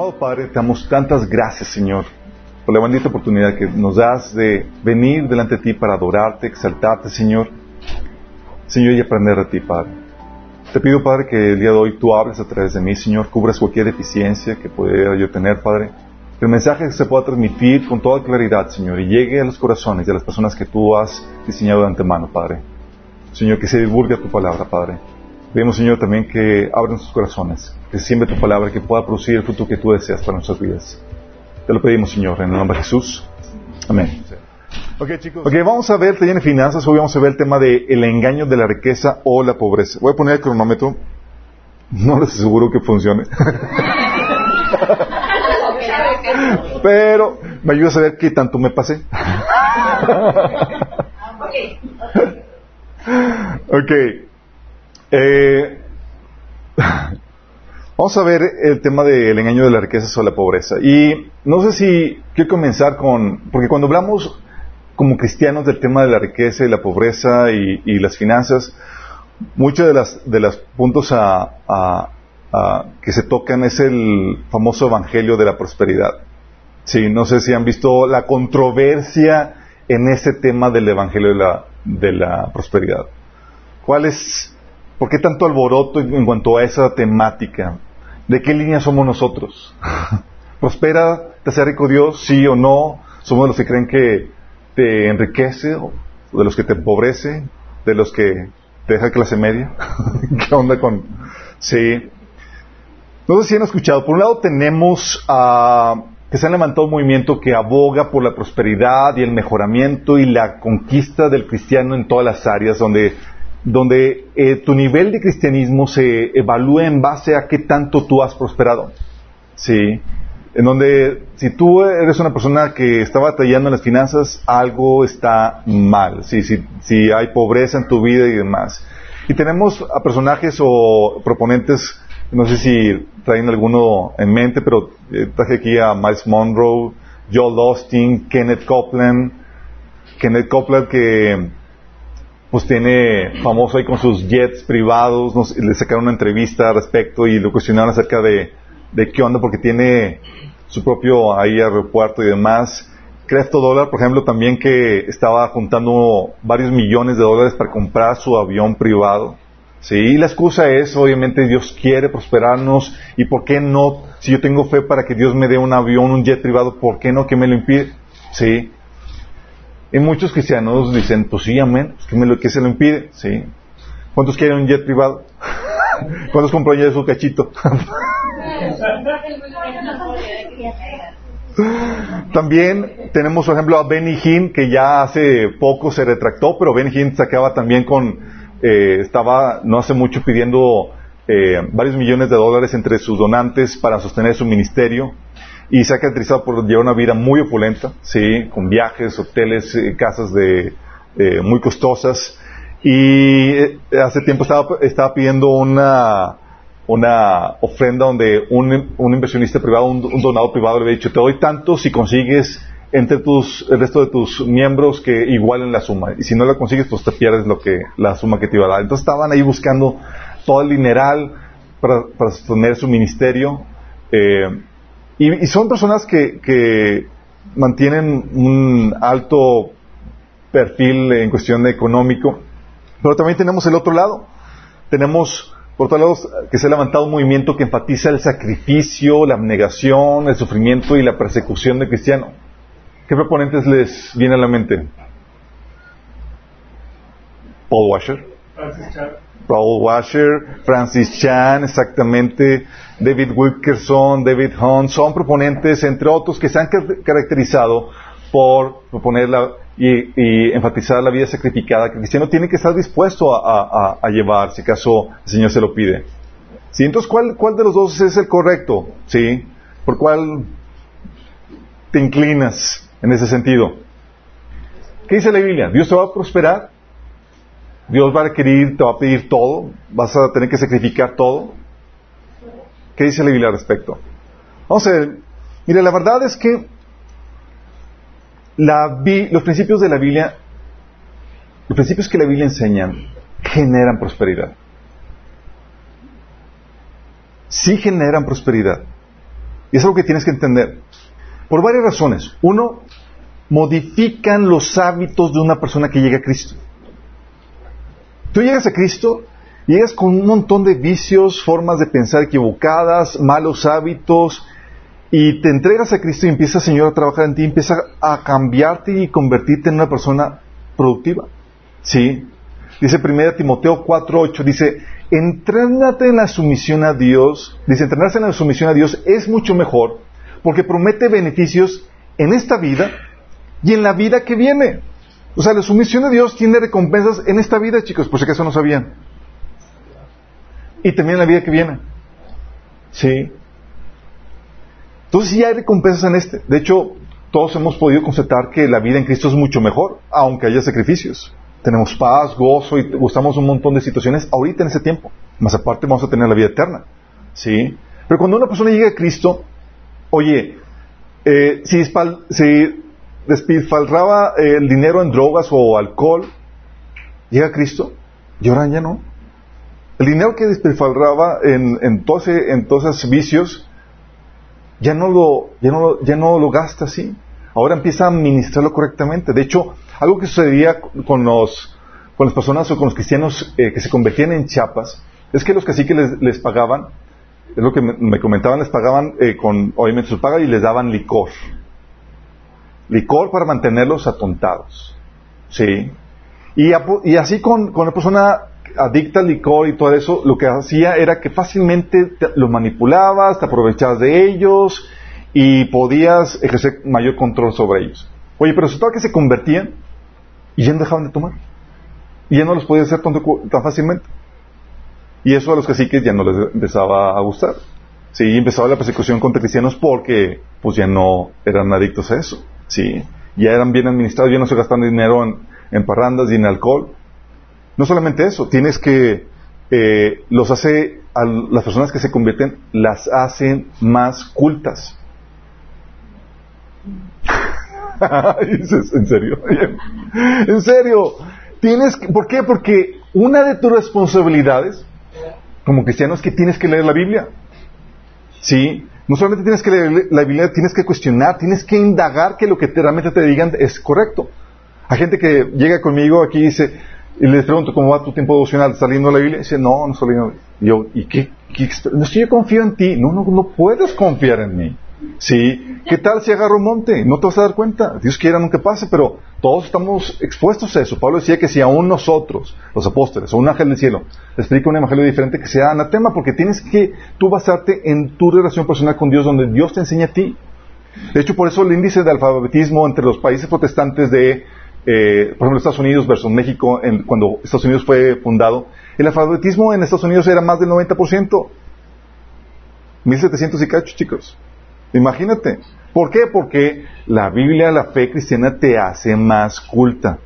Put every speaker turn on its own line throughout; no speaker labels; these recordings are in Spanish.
Amado Padre, te damos tantas gracias, Señor, por la bendita oportunidad que nos das de venir delante de ti para adorarte, exaltarte, Señor. Señor, y aprender de ti, Padre. Te pido, Padre, que el día de hoy tú hables a través de mí, Señor, cubras cualquier deficiencia que pudiera yo tener, Padre. Que el mensaje se pueda transmitir con toda claridad, Señor, y llegue a los corazones de las personas que tú has diseñado de antemano, Padre. Señor, que se divulgue tu palabra, Padre. Pedimos, Señor, también que abran sus corazones, que siembre tu palabra, que pueda producir el fruto que tú deseas para nuestras vidas. Te lo pedimos, Señor, en el nombre de Jesús. Amén. Ok, chicos. Ok, vamos a ver, taller en finanzas, hoy vamos a ver el tema de el engaño de la riqueza o la pobreza. Voy a poner el cronómetro. No les aseguro que funcione. Pero me ayuda a saber qué tanto me pasé. ok. Eh, vamos a ver el tema del engaño de la riqueza o la pobreza. Y no sé si quiero comenzar con, porque cuando hablamos como cristianos del tema de la riqueza y la pobreza y, las finanzas, muchos de las de los puntos que se tocan es el famoso evangelio de la prosperidad. Sí, no sé si han visto la controversia en ese tema del evangelio de la, de la prosperidad. ¿Cuál es ¿Por qué tanto alboroto en cuanto a esa temática? ¿De qué línea somos nosotros? ¿Prospera, te hace rico Dios, sí o no? ¿Somos de los que creen que te enriquece o de los que te empobrece? ¿De los que te deja clase media? ¿Qué onda con...? Sí. No sé si han escuchado. Por un lado tenemos a... que se ha levantado un movimiento que aboga por la prosperidad y el mejoramiento y la conquista del cristiano en todas las áreas, donde donde eh, tu nivel de cristianismo se evalúa en base a qué tanto tú has prosperado. ¿Sí? En donde si tú eres una persona que está batallando en las finanzas, algo está mal. ¿sí? Si, si hay pobreza en tu vida y demás. Y tenemos a personajes o proponentes, no sé si traen alguno en mente, pero eh, traje aquí a Miles Monroe, Joel Austin, Kenneth Copeland. Kenneth Copeland que pues tiene famoso ahí con sus jets privados, le sacaron una entrevista al respecto y lo cuestionaron acerca de, de qué onda porque tiene su propio ahí aeropuerto y demás. Crefto Dólar, por ejemplo, también que estaba juntando varios millones de dólares para comprar su avión privado. Sí, y la excusa es, obviamente, Dios quiere prosperarnos y por qué no, si yo tengo fe para que Dios me dé un avión, un jet privado, ¿por qué no que me lo impide? Sí, y muchos cristianos dicen, pues sí, amén, ¿qué, me lo, qué se lo impide? Sí. ¿Cuántos quieren un jet privado? ¿Cuántos compran ya su cachito? también tenemos, por ejemplo, a Benny Hinn, que ya hace poco se retractó, pero Benny Hinn sacaba también con, eh, estaba no hace mucho pidiendo eh, varios millones de dólares entre sus donantes para sostener su ministerio y se ha caracterizado por llevar una vida muy opulenta, sí, con viajes, hoteles, eh, casas de eh, muy costosas. Y eh, hace tiempo estaba, estaba pidiendo una, una ofrenda donde un, un inversionista privado, un, donador privado le había dicho, te doy tanto si consigues entre tus, el resto de tus miembros que igualen la suma. Y si no la consigues, pues te pierdes lo que, la suma que te iba a dar. Entonces estaban ahí buscando todo el dineral para, para sostener su ministerio. Eh, y, son personas que, mantienen un alto perfil en cuestión de económico, pero también tenemos el otro lado. Tenemos, por otro lado, que se ha levantado un movimiento que enfatiza el sacrificio, la abnegación, el sufrimiento y la persecución del cristiano. ¿Qué proponentes les viene a la mente? Paul Washer. Paul Washer, Francis Chan, exactamente, David Wilkerson, David Hunt, son proponentes, entre otros, que se han caracterizado por proponer y, enfatizar la vida sacrificada que el cristiano tiene que estar dispuesto a, llevar, si acaso el Señor se lo pide. ¿Sí? Entonces, ¿cuál, ¿cuál de los dos es el correcto? ¿Sí? ¿Por cuál te inclinas en ese sentido? ¿Qué dice la Biblia? ¿Dios te va a prosperar? Dios va a requerir, te va a pedir todo, vas a tener que sacrificar todo. ¿Qué dice la Biblia al respecto? Vamos a ver, mire, la verdad es que los principios de la Biblia, los principios que la Biblia enseña, generan prosperidad. Sí generan prosperidad. Y es algo que tienes que entender. Por varias razones. Uno, modifican los hábitos de una persona que llega a Cristo. Tú llegas a Cristo, llegas con un montón de vicios, formas de pensar equivocadas, malos hábitos, y te entregas a Cristo y empieza, Señor, a trabajar en ti, empieza a cambiarte y convertirte en una persona productiva. ¿Sí? Dice 1 Timoteo 4.8, dice, entrénate en la sumisión a Dios, dice, entrenarse en la sumisión a Dios es mucho mejor, porque promete beneficios en esta vida y en la vida que viene. O sea, la sumisión a Dios tiene recompensas en esta vida, chicos, por si acaso no sabían. Y también en la vida que viene. Sí. Entonces sí hay recompensas en este. De hecho, todos hemos podido constatar que la vida en Cristo es mucho mejor, aunque haya sacrificios. Tenemos paz, gozo y gustamos un montón de situaciones ahorita en ese tiempo. Más aparte vamos a tener la vida eterna. ¿Sí? Pero cuando una persona llega a Cristo, oye, eh, si, si despilfarraba el dinero en drogas o alcohol, llega Cristo y ahora ya no. El dinero que despilfarraba en, en, todos, en vicios, ya no lo, ya no lo, ya no lo gasta así. Ahora empieza a administrarlo correctamente. De hecho, algo que sucedía con los, con las personas o con los cristianos eh, que se convertían en chapas, es que los caciques les, les pagaban, es lo que me, comentaban, les pagaban eh, con, obviamente su paga y les daban licor. Licor para mantenerlos atontados. ¿Sí? Y, y así con, con la persona adicta al licor y todo eso, lo que hacía era que fácilmente los manipulabas, te aprovechabas de ellos y podías ejercer mayor control sobre ellos. Oye, pero resultaba que se convertían y ya no dejaban de tomar. Y ya no los podías hacer tan, tan fácilmente. Y eso a los caciques ya no les empezaba a gustar. Sí, empezaba la persecución contra cristianos porque pues ya no eran adictos a eso. Sí, ya eran bien administrados, ya no se gastaban dinero en, en parrandas y en alcohol. No solamente eso, tienes que, eh, los hace, a las personas que se convierten, las hacen más cultas. ¿En serio? ¿En serio? Tienes que, ¿Por qué? Porque una de tus responsabilidades como cristiano es que tienes que leer la Biblia. ¿Sí? No solamente tienes que leer la Biblia, tienes que cuestionar, tienes que indagar que lo que realmente te digan es correcto. Hay gente que llega conmigo aquí y dice, y les pregunto, ¿cómo va tu tiempo devocional? ¿Estás leyendo la Biblia? Dice, no, no estoy leyendo. Yo, ¿y qué? no, si yo confío en ti. No, no, no puedes confiar en mí. ¿Sí? ¿Qué tal si agarro un monte? No te vas a dar cuenta. Dios quiera nunca pase, pero todos estamos expuestos a eso. Pablo decía que si aún nosotros, los apóstoles, o un ángel del cielo, le explica un evangelio diferente, que sea anatema, porque tienes que tú basarte en tu relación personal con Dios, donde Dios te enseña a ti. De hecho, por eso el índice de alfabetismo entre los países protestantes de eh, por ejemplo, Estados Unidos versus México, cuando Estados Unidos fue fundado, el alfabetismo en Estados Unidos era más del 90%. 1700 y cacho, chicos. Imagínate. ¿Por qué? Porque la Biblia, la fe cristiana te hace más culta.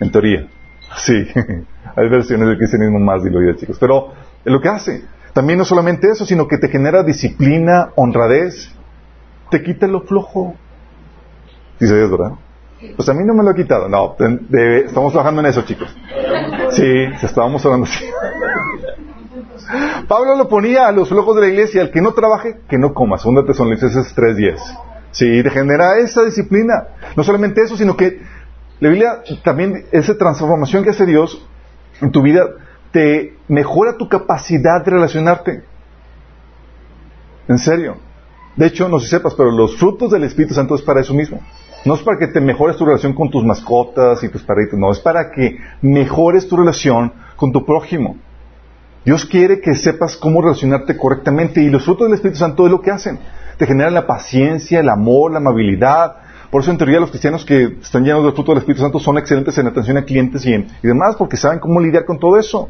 En teoría. Sí. Hay versiones del cristianismo más diluidas, chicos. Pero lo que hace. También no solamente eso, sino que te genera disciplina, honradez. Te quita lo flojo. Sí, sabías, ¿verdad? Pues a mí no me lo ha quitado. No, estamos trabajando en eso, chicos. Sí, estábamos hablando así. Pablo lo ponía a los flojos de la iglesia, el que no trabaje, que no coma. Segunda Tesalonicenses 3.10. Sí, te genera esa disciplina. No solamente eso, sino que la Biblia también, esa transformación que hace Dios en tu vida, te mejora tu capacidad de relacionarte. En serio. De hecho, no sé si sepas, pero los frutos del Espíritu Santo es para eso mismo. No es para que te mejores tu relación con tus mascotas y tus perritos, no, es para que mejores tu relación con tu prójimo. Dios quiere que sepas cómo relacionarte correctamente y los frutos del Espíritu Santo es lo que hacen. Te generan la paciencia, el amor, la amabilidad. Por eso en teoría los cristianos que están llenos del fruto del Espíritu Santo son excelentes en atención a clientes y, demás porque saben cómo lidiar con todo eso.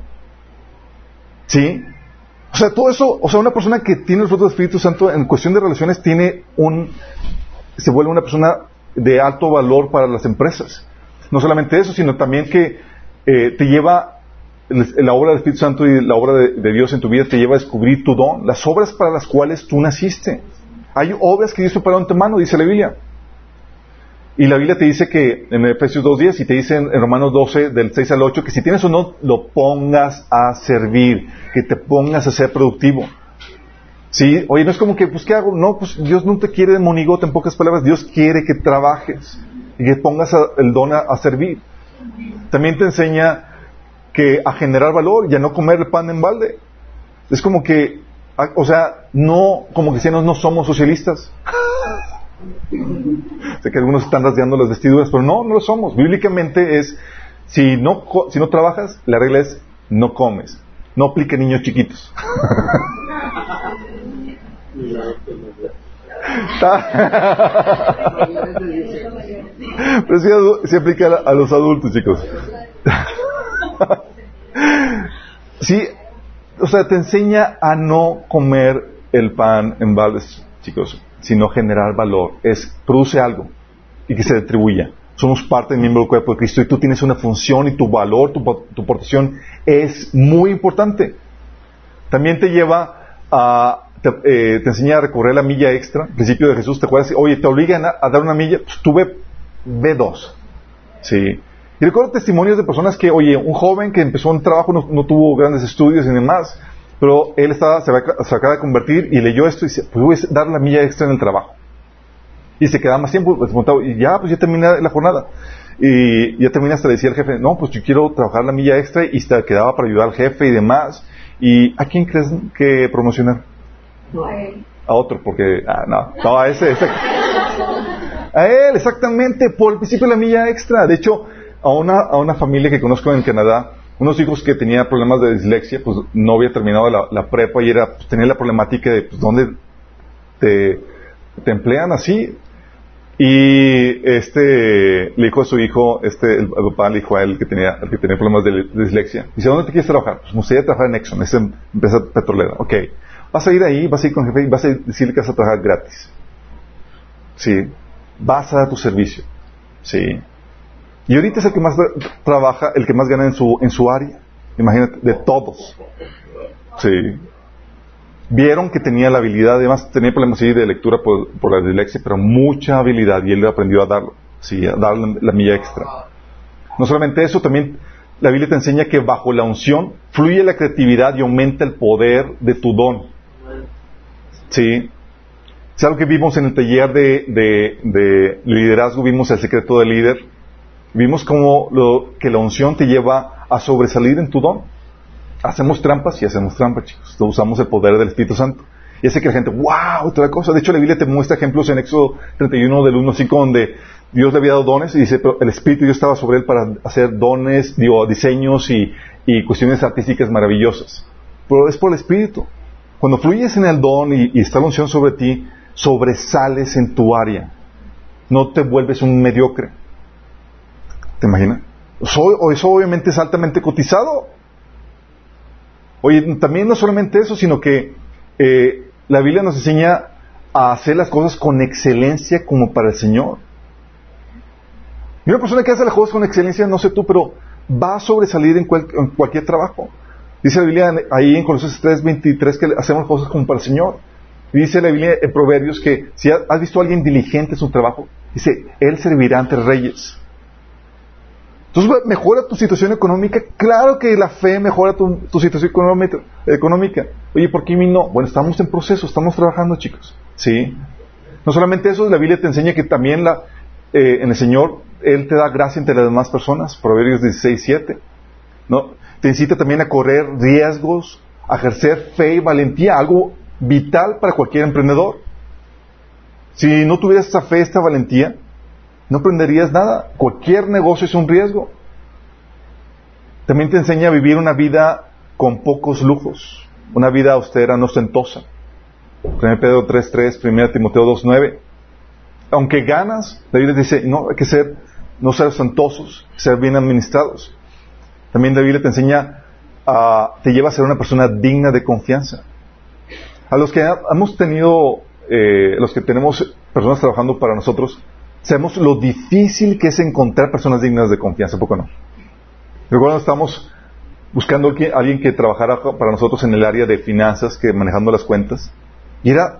¿Sí? O sea, todo eso, o sea, una persona que tiene el fruto del Espíritu Santo en cuestión de relaciones tiene un, se vuelve una persona de alto valor para las empresas. No solamente eso, sino también que eh, te lleva, la obra del Espíritu Santo y la obra de, Dios en tu vida te lleva a descubrir tu don, las obras para las cuales tú naciste. Hay obras que Dios preparó en tu mano, dice la Biblia. Y la Biblia te dice que en Efesios 2.10 y te dice en, Romanos 12 del 6 al 8 que si tienes o no, lo pongas a servir, que te pongas a ser productivo. Sí, oye, no es como que, pues, ¿qué hago? No, pues Dios no te quiere de monigote, en pocas palabras. Dios quiere que trabajes y que pongas el don a, servir. También te enseña que a generar valor y a no comer el pan en balde. Es como que, o sea, no, como cristianos no somos socialistas. sé que algunos están rasgando las vestiduras, pero no, no lo somos. Bíblicamente es, si no, si no trabajas, la regla es no comes. No aplique niños chiquitos. Pero sí, aplica a, los adultos, chicos. sí, o sea, te enseña a no comer el pan en baldes, chicos, sino generar valor. Es, produce algo y que se distribuya. Somos parte del miembro del cuerpo de Cristo y tú tienes una función y tu valor, tu, tu aportación es muy importante. También te lleva a eh, te, enseña a recorrer la milla extra, principio de Jesús, ¿te acuerdas? Oye, te obligan a, dar una milla, pues tuve B2. Sí. Y recuerdo testimonios de personas que, oye, un joven que empezó un trabajo, no, tuvo grandes estudios y demás, pero él estaba, se, acaba de convertir y leyó esto y dice, pues voy a dar la milla extra en el trabajo. Y se quedaba más tiempo, pues, y ya, pues ya terminé la jornada. Y ya terminé hasta decía el jefe, no, pues yo quiero trabajar la milla extra y se quedaba para ayudar al jefe y demás. ¿Y a quién crees que promocionar? A otro, porque, ah, no, no, a ese, A él, exactamente, por el principio de la milla extra. De hecho, a una, a una familia que conozco en Canadá, unos hijos que tenían problemas de dislexia, pues no había terminado la, prepa y era, pues, tenía la problemática de, pues, ¿dónde te, te emplean así? Y este le dijo a su hijo, este, el, papá le dijo a él que tenía, el que tenía problemas de, dislexia, dice, ¿dónde te quieres trabajar? Pues me gustaría trabajar en Exxon, es empresa petrolera. Ok. Vas a ir ahí, vas a ir con el jefe y vas a decirle que vas a trabajar gratis. Sí. Vas a dar tu servicio. Sí. Y ahorita es el que más trabaja, el que más gana en su, en su área. Imagínate, de todos. Sí. Vieron que tenía la habilidad, además tenía problemas de lectura por, por, la dislexia, pero mucha habilidad y él aprendió a darlo. Sí, a dar la milla extra. No solamente eso, también la Biblia te enseña que bajo la unción fluye la creatividad y aumenta el poder de tu don. Sí. Es algo que vimos en el taller de, liderazgo, vimos el secreto del líder. Vimos cómo lo, que la unción te lleva a sobresalir en tu don. Hacemos trampas y hacemos trampas, chicos. usamos el poder del Espíritu Santo. Y hace que la gente, wow, otra cosa. De hecho, la Biblia te muestra ejemplos en Éxodo 31 del 1 al 5 donde Dios le había dado dones y dice, pero el Espíritu Dios estaba sobre él para hacer dones, digo, diseños y, y cuestiones artísticas maravillosas. Pero es por el Espíritu. Cuando fluyes en el don y, está la unción sobre ti, sobresales en tu área. No te vuelves un mediocre. ¿Te imaginas? Eso, eso obviamente es altamente cotizado. Oye, también no solamente eso, sino que eh, la Biblia nos enseña a hacer las cosas con excelencia como para el Señor. Y una persona que hace las cosas con excelencia, no sé tú, pero va a sobresalir en cualquier trabajo. Dice la Biblia ahí en Colosenses 3:23 que hacemos cosas como para el Señor. dice la Biblia en Proverbios que si has visto a alguien diligente en su trabajo, dice, Él servirá ante reyes. Entonces, ¿mejora tu situación económica? Claro que la fe mejora tu, situación económica, Oye, ¿por qué a mí no? Bueno, estamos en proceso, estamos trabajando, chicos. ¿Sí? No solamente eso, la Biblia te enseña que también la, eh, en el Señor, Él te da gracia entre las demás personas. Proverbios 16, 7. ¿No? te incita también a correr riesgos, a ejercer fe y valentía, algo vital para cualquier emprendedor. Si no tuvieras esa fe, esta valentía, no aprenderías nada. Cualquier negocio es un riesgo. También te enseña a vivir una vida con pocos lujos, una vida austera, no ostentosa. 1 Pedro 3.3, 1 Timoteo 2.9. Aunque ganas, la Biblia dice, no, hay que ser, no ser ostentosos, ser bien administrados. También la Biblia te enseña, a, te lleva a ser una persona digna de confianza. A los que hemos tenido, eh, los que tenemos personas trabajando para nosotros, sabemos lo difícil que es encontrar personas dignas de confianza, ¿poco no? Recuerdo estamos buscando a alguien que trabajara para nosotros en el área de finanzas, que manejando las cuentas, y era,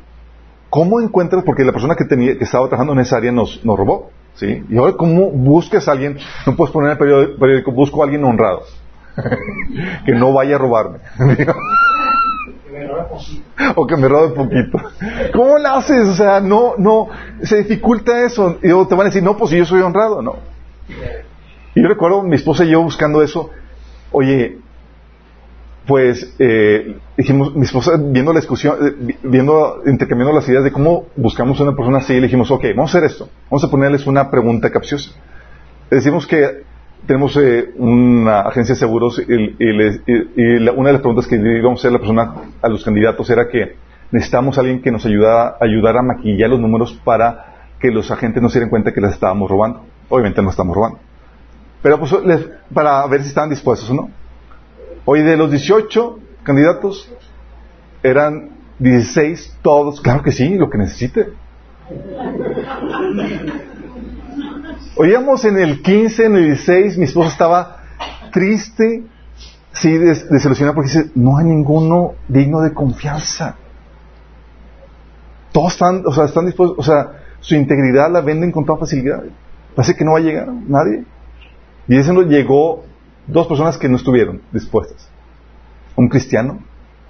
¿cómo encuentras? Porque la persona que, tenía, que estaba trabajando en esa área nos, nos robó. ¿Sí? Y ahora, ¿cómo buscas a alguien? No puedes poner en el periódico, busco a alguien honrado. que no vaya a robarme. o que me robe poquito. ¿Cómo lo haces? O sea, no, no, se dificulta eso. Y te van a decir, no, pues yo soy honrado, no. Y yo recuerdo mi esposa y yo buscando eso, oye, pues eh, dijimos, mi esposa viendo la discusión, eh, viendo, intercambiando las ideas de cómo buscamos una persona así, le dijimos, ok, vamos a hacer esto, vamos a ponerles una pregunta capciosa. Le decimos que tenemos eh, una agencia de seguros y, una de las preguntas que íbamos a hacer a la persona, a los candidatos era que necesitamos alguien que nos ayudara, ayudara a maquillar los números para que los agentes no se dieran cuenta que les estábamos robando. Obviamente no estamos robando. Pero pues, para ver si estaban dispuestos o no. Hoy de los 18 candidatos, eran 16 todos, claro que sí, lo que necesite. Oíamos en el 15, en el 16, mi esposa estaba triste, sí, desilusionada porque dice, no hay ninguno digno de confianza. Todos están, o sea, están dispuestos, o sea, su integridad la venden con toda facilidad. Parece que no va a llegar nadie. Y ese no llegó dos personas que no estuvieron dispuestas. Un cristiano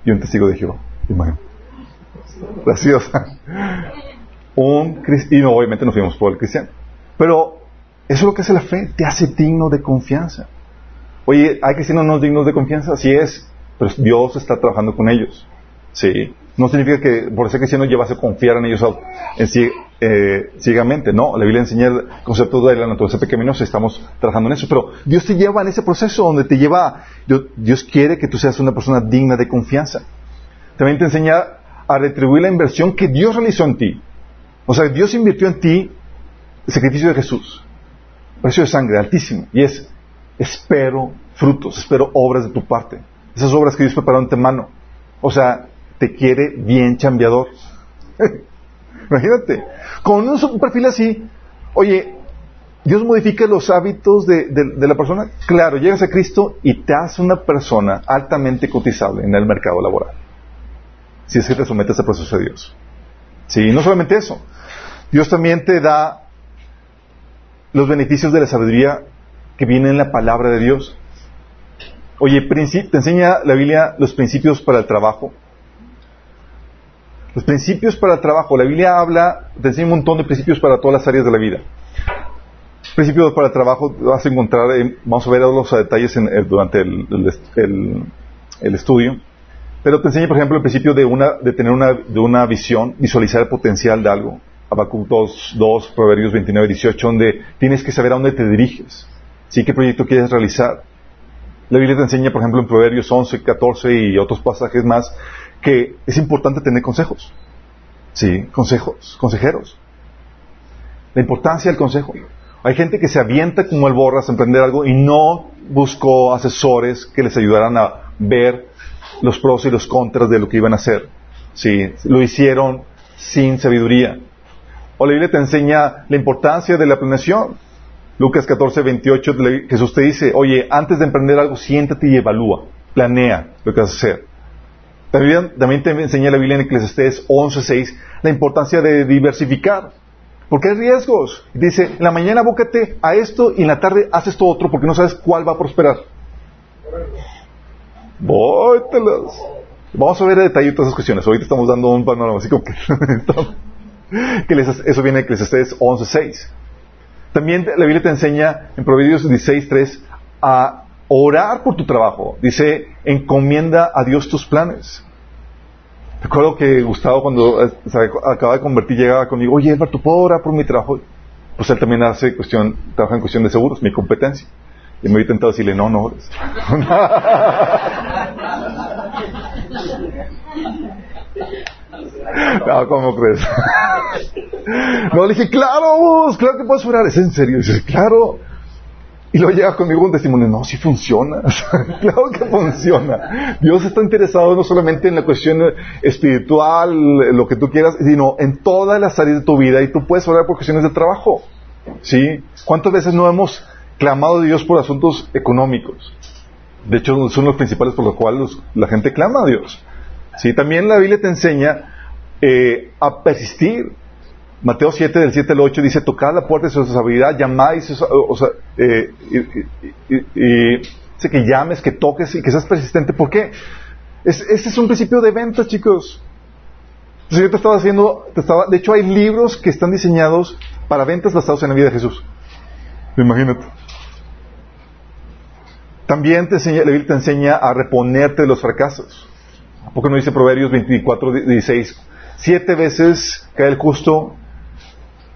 y un testigo de Jehová. Graciosa. Un y no, obviamente no fuimos por el cristiano. Pero eso es lo que hace la fe, te hace digno de confianza. Oye, ¿hay cristianos no dignos de confianza? Así es, pero Dios está trabajando con ellos. Sí. No significa que por ser cristiano ya vas a confiar en ellos en sí, eh, ciegamente. No, la Biblia enseña el concepto de la naturaleza pecaminosa, estamos trabajando en eso. Pero Dios te lleva en ese proceso donde te lleva, Dios quiere que tú seas una persona digna de confianza. También te enseña a retribuir la inversión que Dios realizó en ti. O sea, Dios invirtió en ti el sacrificio de Jesús. Precio de sangre altísimo. Y es, espero frutos, espero obras de tu parte. Esas obras que Dios preparó en tu mano. O sea, te quiere bien chambeador. Imagínate. Con un perfil así, oye, Dios modifica los hábitos de, la persona. Claro, llegas a Cristo y te hace una persona altamente cotizable en el mercado laboral. Si es que te sometes al proceso de Dios. Sí, no solamente eso. Dios también te da los beneficios de la sabiduría que vienen en la palabra de Dios. Oye, te enseña la Biblia los principios para el trabajo, los principios para el trabajo. La Biblia habla, te enseña un montón de principios para todas las áreas de la vida. Principios para el trabajo vas a encontrar, vamos a ver los detalles durante el, estudio. Pero te enseña, por ejemplo, el principio de, una, de tener una visión, visualizar el potencial de algo. Habacuc 2, 2, Proverbios 29, 18, donde tienes que saber a dónde te diriges. ¿Sí? ¿Qué proyecto quieres realizar? La Biblia te enseña, por ejemplo, en Proverbios 11, 14 y otros pasajes más, que es importante tener consejos. Sí, consejos, consejeros. La importancia del consejo. Hay gente que se avienta como el borras a emprender algo y no buscó asesores que les ayudaran a ver los pros y los contras de lo que iban a hacer. Sí, lo hicieron sin sabiduría. O la Biblia te enseña la importancia de la planeación. Lucas 14, 28, Jesús te dice, oye, antes de emprender algo, siéntate y evalúa, planea lo que vas a hacer. También, te enseña la Biblia en Eclesiastés 11.6 la importancia de diversificar. Porque hay riesgos. Dice, en la mañana búscate a esto y en la tarde haces todo otro porque no sabes cuál va a prosperar. Vamos a ver a detalle todas esas cuestiones. Ahorita estamos dando un panorama así como que... eso viene en Eclesiastés 11.6. También la Biblia te enseña en Proverbios 16.3 a orar por tu trabajo. Dice, encomienda a Dios tus planes. Recuerdo que Gustavo cuando eh, se acaba de convertir llegaba conmigo, oye ¿tú puedo orar por mi trabajo? Pues él también hace cuestión, trabaja en cuestión de seguros, mi competencia. Y me he intentado decirle, no, no no, ¿cómo crees? no, le dije, claro, claro que puedes orar. ¿Es en serio? dice, claro. Y luego llega conmigo un testimonio, no, sí funciona. claro que funciona. Dios está interesado no solamente en la cuestión espiritual, lo que tú quieras, sino en todas las áreas de tu vida y tú puedes orar por cuestiones de trabajo. ¿Sí? ¿Cuántas veces no hemos clamado a Dios por asuntos económicos? De hecho, son los principales por los cuales la gente clama a Dios. ¿Sí? También la Biblia te enseña eh, a persistir. Mateo 7, del 7 al 8, dice, tocad la puerta de su sabiduría, llamáis, o sea, eh, y, dice que llames, que toques y que seas persistente. ¿Por qué? este es un principio de venta, chicos. Yo te estaba haciendo, te estaba, de hecho hay libros que están diseñados para ventas basados en la vida de Jesús. Imagínate. También te enseña, la Biblia te enseña a reponerte de los fracasos. ¿A poco no dice Proverbios 24, 16? Siete veces cae el justo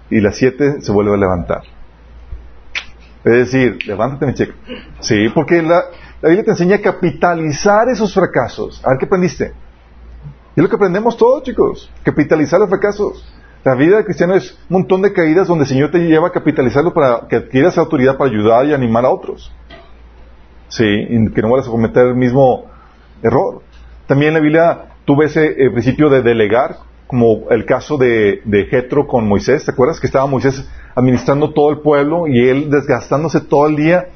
y las siete se vuelve a levantar. Es decir, levántate mi chico. Sí, porque la, la Biblia te enseña a capitalizar esos fracasos. A ver qué aprendiste. Y es lo que aprendemos todos, chicos. Capitalizar los fracasos. La vida de cristiano es un montón de caídas donde el Señor te lleva a capitalizarlo para que adquieras autoridad para ayudar y animar a otros. Sí, y que no vayas a cometer el mismo error. También la Biblia tú ves el principio de delegar, como el caso de, de Jetro con Moisés. ¿Te acuerdas que estaba Moisés administrando todo el pueblo y él desgastándose todo el día?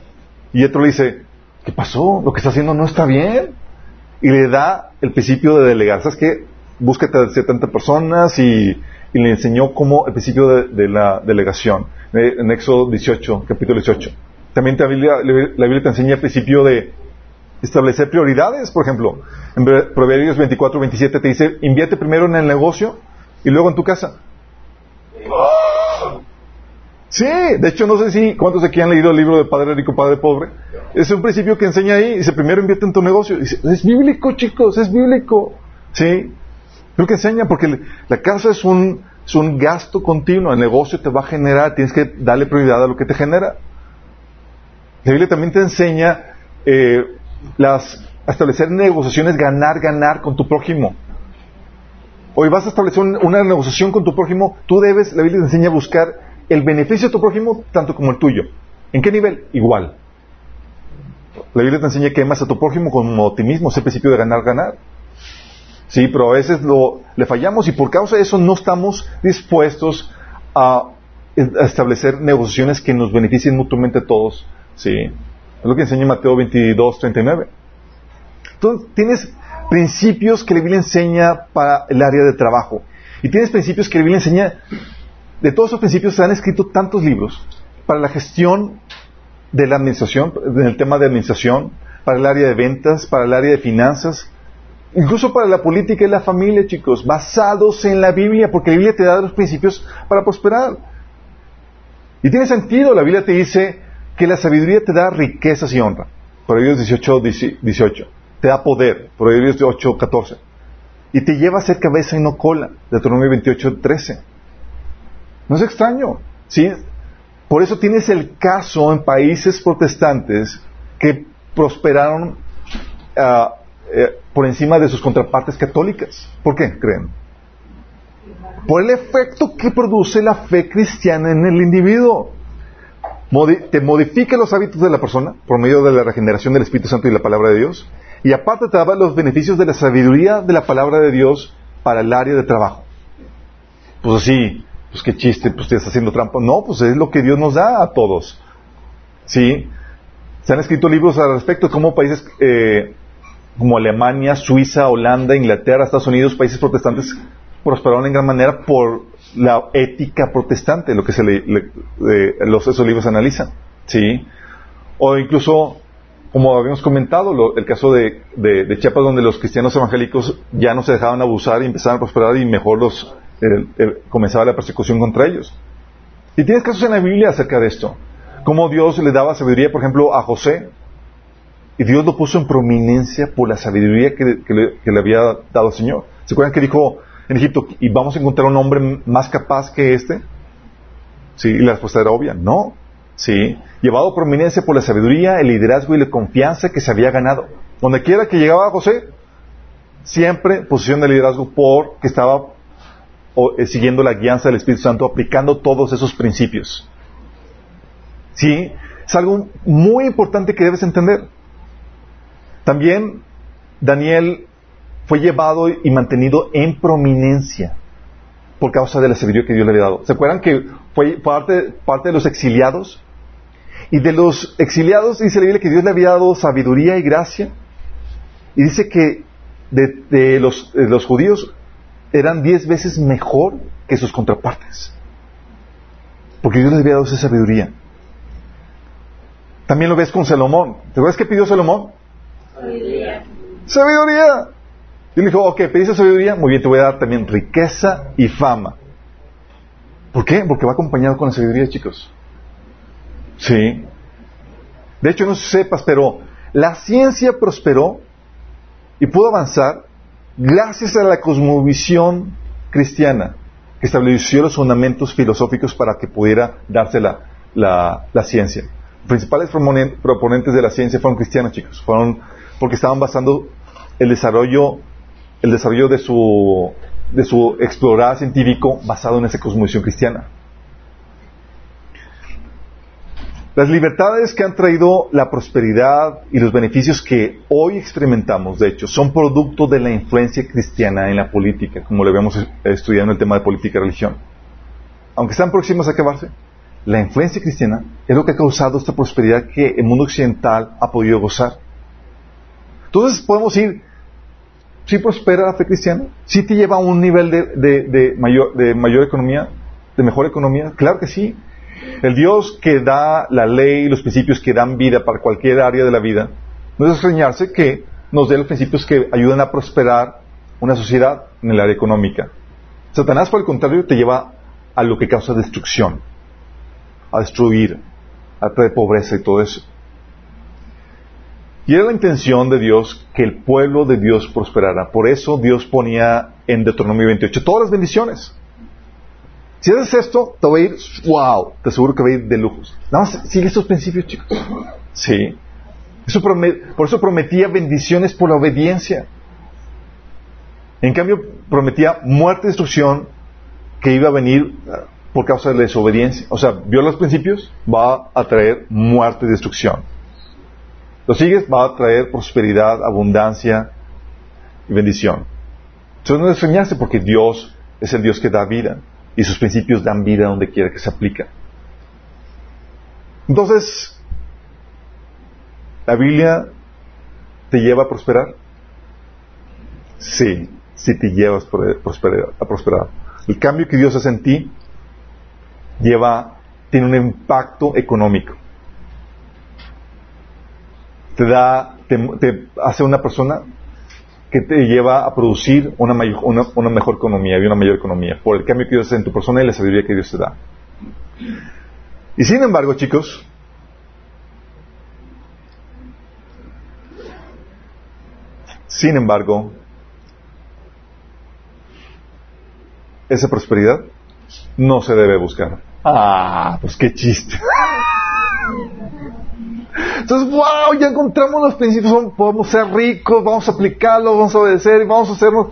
Y Jetro le dice, ¿qué pasó? Lo que está haciendo no está bien. Y le da el principio de delegar. ¿Sabes qué? Búscate a 70 personas y, le enseñó cómo el principio de, la delegación. En Éxodo 18, capítulo 18. También la Biblia, la Biblia te enseña el principio de establecer prioridades, por ejemplo. En Proverbios 24, 27 te dice, invierte primero en el negocio y luego en tu casa. Sí, de hecho no sé si cuántos aquí han leído el libro de Padre Rico, Padre Pobre. Es un principio que enseña ahí, dice primero invierte en tu negocio. Dice, es bíblico chicos, es bíblico. Sí, lo que enseña porque la casa es un, es un gasto continuo, el negocio te va a generar, tienes que darle prioridad a lo que te genera. La Biblia también te enseña eh, las, establecer negociaciones ganar, ganar con tu prójimo. Hoy vas a establecer una negociación con tu prójimo, tú debes, la Biblia te enseña a buscar el beneficio de tu prójimo tanto como el tuyo. ¿En qué nivel? Igual. La Biblia te enseña que amas a tu prójimo como a ti mismo, es el principio de ganar, ganar. Sí, pero a veces lo, le fallamos y por causa de eso no estamos dispuestos a, a establecer negociaciones que nos beneficien mutuamente a todos. Sí. Es lo que enseña Mateo 22, 39. Entonces, tienes principios que la Biblia enseña para el área de trabajo. Y tienes principios que la Biblia enseña. De todos esos principios se han escrito tantos libros para la gestión de la administración, en el tema de administración, para el área de ventas, para el área de finanzas, incluso para la política y la familia, chicos, basados en la Biblia, porque la Biblia te da los principios para prosperar. Y tiene sentido, la Biblia te dice, que la sabiduría te da riquezas y honra. Proverbios 18, 18. Te da poder. Proverbios 18, 14. Y te lleva a ser cabeza y no cola. Deuteronomio 28, 13. No es extraño. ¿sí? Por eso tienes el caso en países protestantes que prosperaron ah, eh, por encima de sus contrapartes católicas. ¿Por qué creen? Por el efecto que produce la fe cristiana en el individuo te modifica los hábitos de la persona por medio de la regeneración del Espíritu Santo y la palabra de Dios. Y aparte te da los beneficios de la sabiduría de la palabra de Dios para el área de trabajo. Pues así, pues qué chiste, pues estás haciendo trampa. No, pues es lo que Dios nos da a todos. ¿Sí? Se han escrito libros al respecto de cómo países eh, como Alemania, Suiza, Holanda, Inglaterra, Estados Unidos, países protestantes prosperaron en gran manera por la ética protestante, lo que se le, los, esos libros analizan, ¿sí? O incluso, como habíamos comentado, el caso de, Chiapas, donde los cristianos evangélicos ya no se dejaban abusar y empezaban a prosperar y mejor los, comenzaba la persecución contra ellos. Y tienes casos en la Biblia acerca de esto. Cómo Dios le daba sabiduría, por ejemplo, a José. Y Dios lo puso en prominencia por la sabiduría que, le, que le había dado el Señor. ¿Se acuerdan que dijo, en Egipto y vamos a encontrar un hombre más capaz que este? Sí, y la respuesta era obvia, no. Sí, llevado prominencia por la sabiduría, el liderazgo y la confianza que se había ganado. Donde quiera que llegaba José, siempre posición de liderazgo porque estaba eh, siguiendo la guianza del Espíritu Santo, aplicando todos esos principios. Sí, es algo muy importante que debes entender. También Daniel fue llevado y mantenido en prominencia por causa de la sabiduría que Dios le había dado. ¿Se acuerdan que fue parte, parte de los exiliados? Y de los exiliados dice la Biblia que Dios le había dado sabiduría y gracia. Y dice que de, los, los, judíos eran diez veces mejor que sus contrapartes. Porque Dios le había dado esa sabiduría. También lo ves con Salomón. ¿Te acuerdas qué pidió Salomón? Sabiduría. Sabiduría. Y le dijo, ok, pediste sabiduría, muy bien, te voy a dar también riqueza y fama. ¿Por qué? Porque va acompañado con la sabiduría, chicos. Sí. De hecho, no sepas, pero la ciencia prosperó y pudo avanzar gracias a la cosmovisión cristiana que estableció los fundamentos filosóficos para que pudiera darse la, la, ciencia. Los principales proponentes de la ciencia fueron cristianos, chicos. Fueron porque estaban basando el desarrollo, el desarrollo de su, de su explorar científico basado en esa cosmovisión cristiana. Las libertades que han traído la prosperidad y los beneficios que hoy experimentamos, de hecho, son producto de la influencia cristiana en la política, como lo habíamos estudiado en el tema de política y religión. Aunque están próximos a acabarse, la influencia cristiana es lo que ha causado esta prosperidad que el mundo occidental ha podido gozar. Entonces podemos ir, si prospera la fe cristiana, si te lleva a un nivel de, mayor, de mayor economía, de mejor economía, claro que sí. El Dios que da la ley y los principios que dan vida para cualquier área de la vida, no es extrañarse que nos dé los principios que ayudan a prosperar una sociedad en el área económica. Satanás, por el contrario, te lleva a lo que causa destrucción, a destruir, a traer pobreza y todo eso. Y era la intención de Dios que el pueblo de Dios prosperara. Por eso Dios ponía en Deuteronomio 28 todas las bendiciones. Si haces esto, te va a ir, wow, te aseguro que va a ir de lujos. Nada más sigue estos principios, chicos. Sí. por eso prometía bendiciones por la obediencia. En cambio, prometía muerte y destrucción que iba a venir ah, por causa de la desobediencia. O sea, vio los principios, va a traer muerte y destrucción. Lo sigues, va a traer prosperidad, abundancia y bendición. Entonces no desfeñaste porque Dios es el Dios que da vida y sus principios dan vida donde quiera que se aplica. Entonces, ¿la Biblia te lleva a prosperar? Sí, sí te lleva a prosperar. El cambio que Dios hace en ti lleva, tiene un impacto económico. Te da, te hace una persona que te lleva a producir una, una, mejor economía y una mayor economía por el cambio que Dios hace en tu persona y la sabiduría que Dios te da. Y sin embargo, chicos, sin embargo, esa prosperidad no se debe buscar. Ah, pues qué chiste. Entonces, wow, ya encontramos los principios, podemos ser ricos, vamos a aplicarlos, vamos a obedecer y vamos a hacernos.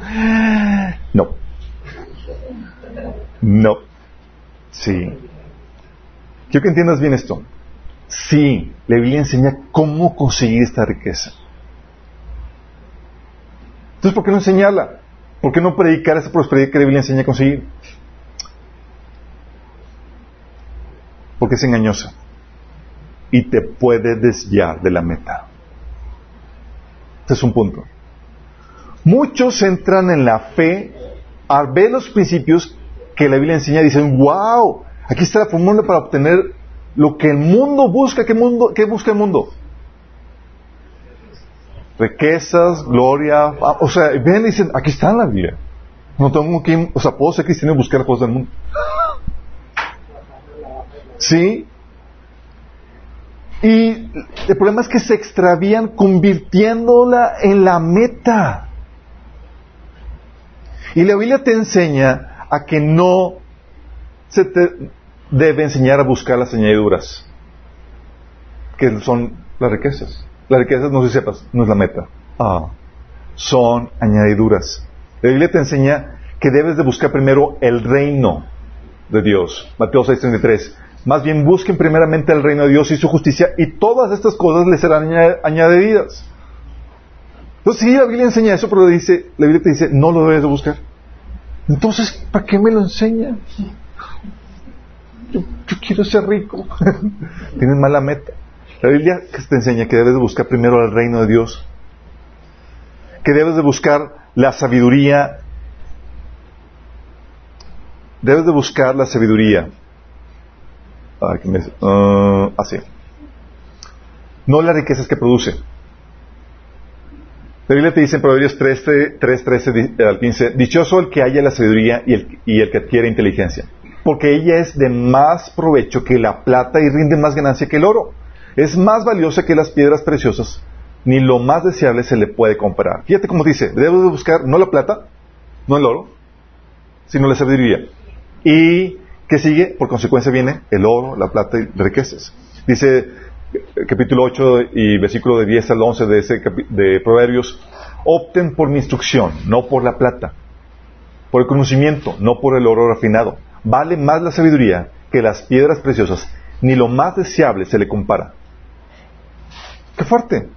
No. No. Sí. Quiero que entiendas bien esto. Sí, la Biblia enseña cómo conseguir esta riqueza. Entonces, ¿por qué no enseñarla? ¿Por qué no predicar esa prosperidad que la Biblia enseña a conseguir? Porque es engañosa y te puede desviar de la meta. Este es un punto. Muchos entran en la fe al ver los principios que la Biblia enseña y dicen, wow, aquí está la fórmula para obtener lo que el mundo busca. ¿Qué, mundo, qué busca el mundo? Riquezas, gloria, ah, o sea, ven y dicen, aquí está la Biblia. No tengo que, o sea, puedo ser cristiano y buscar cosas del mundo. Sí, y el problema es que se extravían convirtiéndola en la meta. Y la Biblia te enseña a que no se te debe enseñar a buscar las añadiduras, que son las riquezas. Las riquezas, no sé si sepas, no es la meta. Ah, son añadiduras. La Biblia te enseña que debes de buscar primero el reino de Dios. Mateo 6:33. Más bien busquen primeramente el reino de Dios y su justicia y todas estas cosas les serán añadidas. Entonces, sí, la Biblia enseña eso, pero dice, la Biblia te dice, no lo debes de buscar. Entonces, ¿para qué me lo enseña? Yo, quiero ser rico. Tienes mala meta. La Biblia te enseña que debes de buscar primero el reino de Dios, que debes de buscar la sabiduría, debes de buscar la sabiduría así. Ah, no las riquezas que produce. La Biblia te dice en Proverbios 3, 3 13 al 15, dichoso el que haya la sabiduría y el, que adquiere inteligencia, porque ella es de más provecho que la plata y rinde más ganancia que el oro. Es más valiosa que las piedras preciosas, ni lo más deseable se le puede comparar. Fíjate cómo dice, debes de buscar no la plata, no el oro, sino la sabiduría. Y que sigue, por consecuencia viene el oro, la plata y riquezas. Dice capítulo 8 y versículo de 10 al 11 de, ese de Proverbios, opten por mi instrucción, no por la plata, por el conocimiento, no por el oro refinado. Vale más la sabiduría que las piedras preciosas, ni lo más deseable se le compara. ¡Qué fuerte!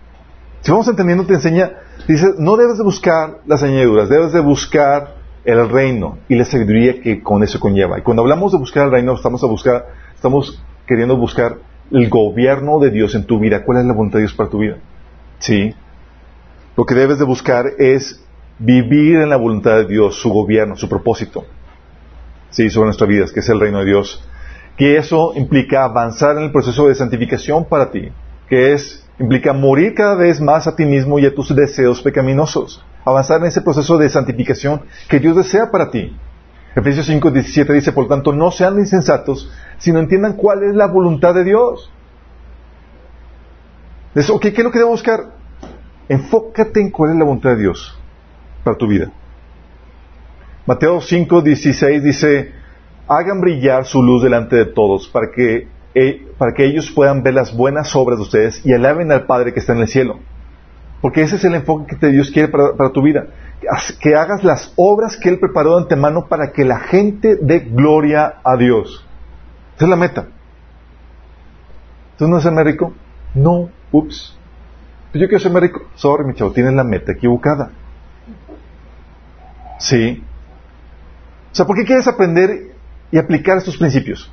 Si vamos entendiendo, te enseña, dice, no debes de buscar las añadiduras, debes de buscar el reino y la sabiduría que con eso conlleva. Y cuando hablamos de buscar el reino, estamos a buscar, estamos queriendo buscar el gobierno de Dios en tu vida. ¿Cuál es la voluntad de Dios para tu vida? Sí. Lo que debes de buscar es vivir en la voluntad de Dios, su gobierno, su propósito. Sí, sobre nuestras vidas, que es el reino de Dios. Que eso implica avanzar en el proceso de santificación para ti, que es implica morir cada vez más a ti mismo y a tus deseos pecaminosos. Avanzar en ese proceso de santificación que Dios desea para ti. Efesios 5, 17 dice, por tanto, no sean insensatos, sino entiendan cuál es la voluntad de Dios. Eso, ¿qué es lo que debo buscar? Enfócate en cuál es la voluntad de Dios para tu vida. Mateo 5, 16 dice, hagan brillar su luz delante de todos para que, eh, para que ellos puedan ver las buenas obras de ustedes y alaben al Padre que está en el cielo. Porque ese es el enfoque que Dios quiere para, tu vida que hagas las obras que Él preparó de antemano para que la gente dé gloria a Dios. Esa es la meta. ¿Tú no ser rico? No, ups. Yo quiero ser rico. Sorry, mi chavo, tienes la meta equivocada. Sí. O sea, ¿por qué quieres aprender y aplicar estos principios?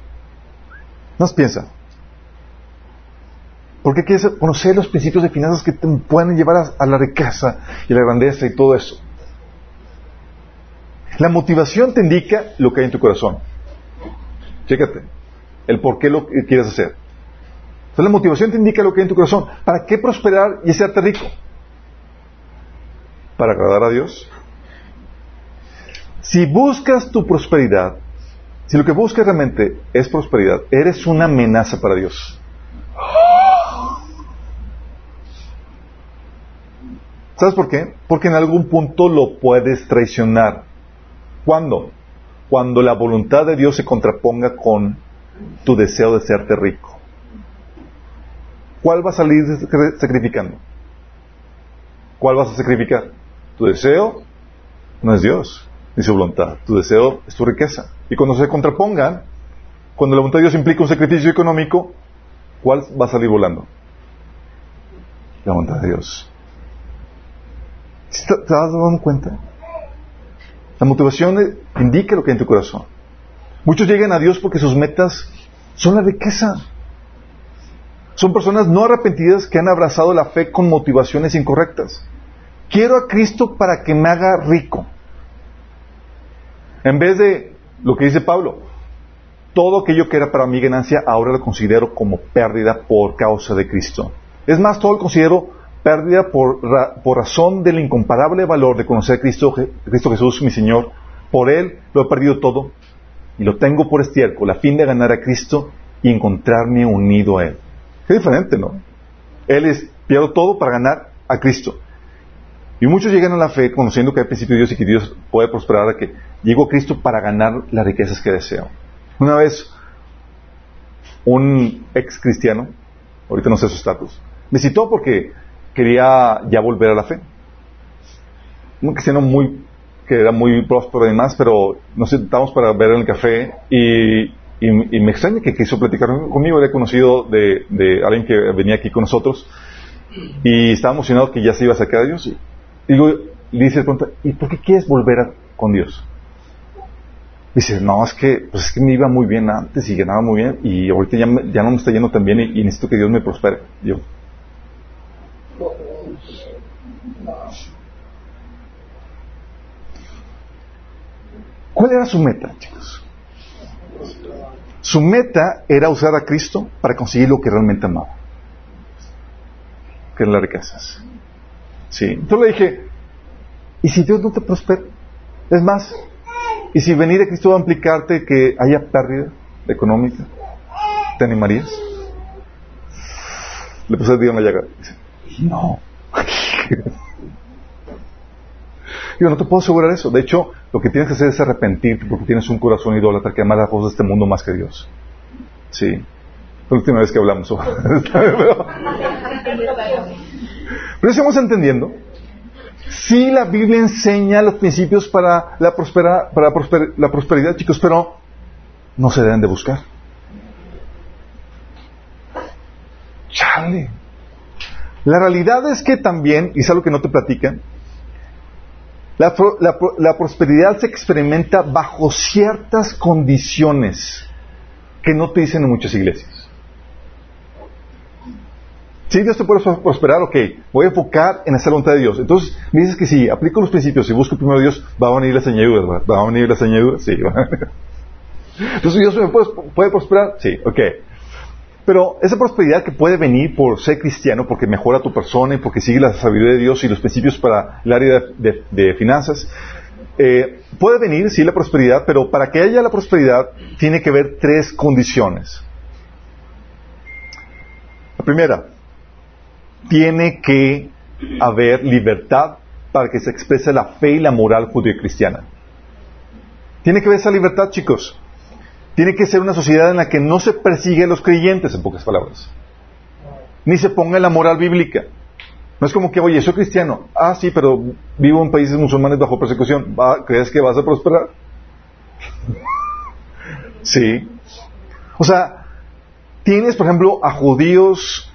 Nos piensa. ¿Por qué quieres conocer los principios de finanzas que te pueden llevar a, la riqueza y la grandeza y todo eso? La motivación te indica lo que hay en tu corazón. Chécate. El por qué lo quieres hacer. Entonces la motivación te indica lo que hay en tu corazón. ¿Para qué prosperar y hacerte rico? ¿Para agradar a Dios? Si buscas tu prosperidad, si lo que buscas realmente es prosperidad, eres una amenaza para Dios. ¿Sabes por qué? Porque en algún punto lo puedes traicionar. ¿Cuándo? Cuando la voluntad de Dios se contraponga con tu deseo de serte rico. ¿Cuál vas a salir sacrificando? ¿Cuál vas a sacrificar? Tu deseo no es Dios ni su voluntad. Tu deseo es tu riqueza. Y cuando se contrapongan, cuando la voluntad de Dios implica un sacrificio económico, ¿cuál va a salir volando? La voluntad de Dios. ¿Te, has dado cuenta? La motivación indica lo que hay en tu corazón. Muchos llegan a Dios porque sus metas son la riqueza. Son personas no arrepentidas que han abrazado la fe con motivaciones incorrectas. Quiero a Cristo para que me haga rico. En vez de lo que dice Pablo, todo aquello que era para mi ganancia ahora lo considero como pérdida por causa de Cristo. Es más, todo lo considero pérdida por, razón del incomparable valor de conocer a Cristo, Cristo Jesús, mi Señor. Por Él lo he perdido todo y lo tengo por estiércol, a fin de ganar a Cristo y encontrarme unido a Él. Es diferente, ¿no? Él es, pierdo todo para ganar a Cristo. Y muchos llegan a la fe conociendo que hay principio de Dios y que Dios puede prosperar a que llego a Cristo para ganar las riquezas que deseo. Una vez, un ex cristiano, ahorita no sé su estatus, me citó porque quería ya volver a la fe. Un cristiano muy, que era muy próspero y demás, pero nos sentamos para ver en el café y, me extraña que quiso platicar conmigo. Había conocido de, alguien que venía aquí con nosotros y estaba emocionado que ya se iba a sacar a Dios. Y digo, le dice ¿y por qué quieres volver con Dios? Dice, no, es que, pues es que me iba muy bien antes y ganaba muy bien y ahorita ya, ya no me está yendo tan bien y, necesito que Dios me prospere. Yo, ¿Cuál era su meta, chicos? Su meta era usar a Cristo para conseguir lo que realmente amaba, que eran las riquezas. Sí. Entonces le dije, ¿y si Dios no te prospera? Es más, ¿y si venir a Cristo va a implicarte que haya pérdida económica? ¿Te animarías? Le puse el día en la llaga. No. Yo no te puedo asegurar eso. De hecho, lo que tienes que hacer es arrepentirte porque tienes un corazón idólatra que ama las cosas de este mundo más que Dios. Sí. La última vez que hablamos sobre Pero estamos entendiendo. Sí, la Biblia enseña los principios para la, prospera, para la prosperidad, chicos, pero no se deben de buscar. Chale. La realidad es que también, y es algo que no te platican, la, prosperidad se experimenta bajo ciertas condiciones que no te dicen en muchas iglesias. Si Dios te puede prosperar, ok, voy a enfocar en hacer la voluntad de Dios. Entonces, me dices que si aplico los principios y busco primero a Dios, va a venir las añadiduras. ¿Va a venir las añadiduras? Sí. Entonces, ¿Dios me puede, puede prosperar? Sí, ok. Pero esa prosperidad que puede venir por ser cristiano, porque mejora tu persona y porque sigue la sabiduría de Dios y los principios para el área de, finanzas, eh, puede venir, sí, la prosperidad, pero para que haya la prosperidad tiene que haber tres condiciones. La primera, tiene que haber libertad para que se exprese la fe y la moral judío-cristiana. Tiene que haber esa libertad, chicos. Tiene que ser una sociedad en la que no se persigue a los creyentes, en pocas palabras. Ni se ponga la moral bíblica. No es como que, oye, soy cristiano. Ah, sí, pero vivo en países musulmanes bajo persecución. ¿Crees que vas a prosperar? sí. O sea, tienes, por ejemplo, a judíos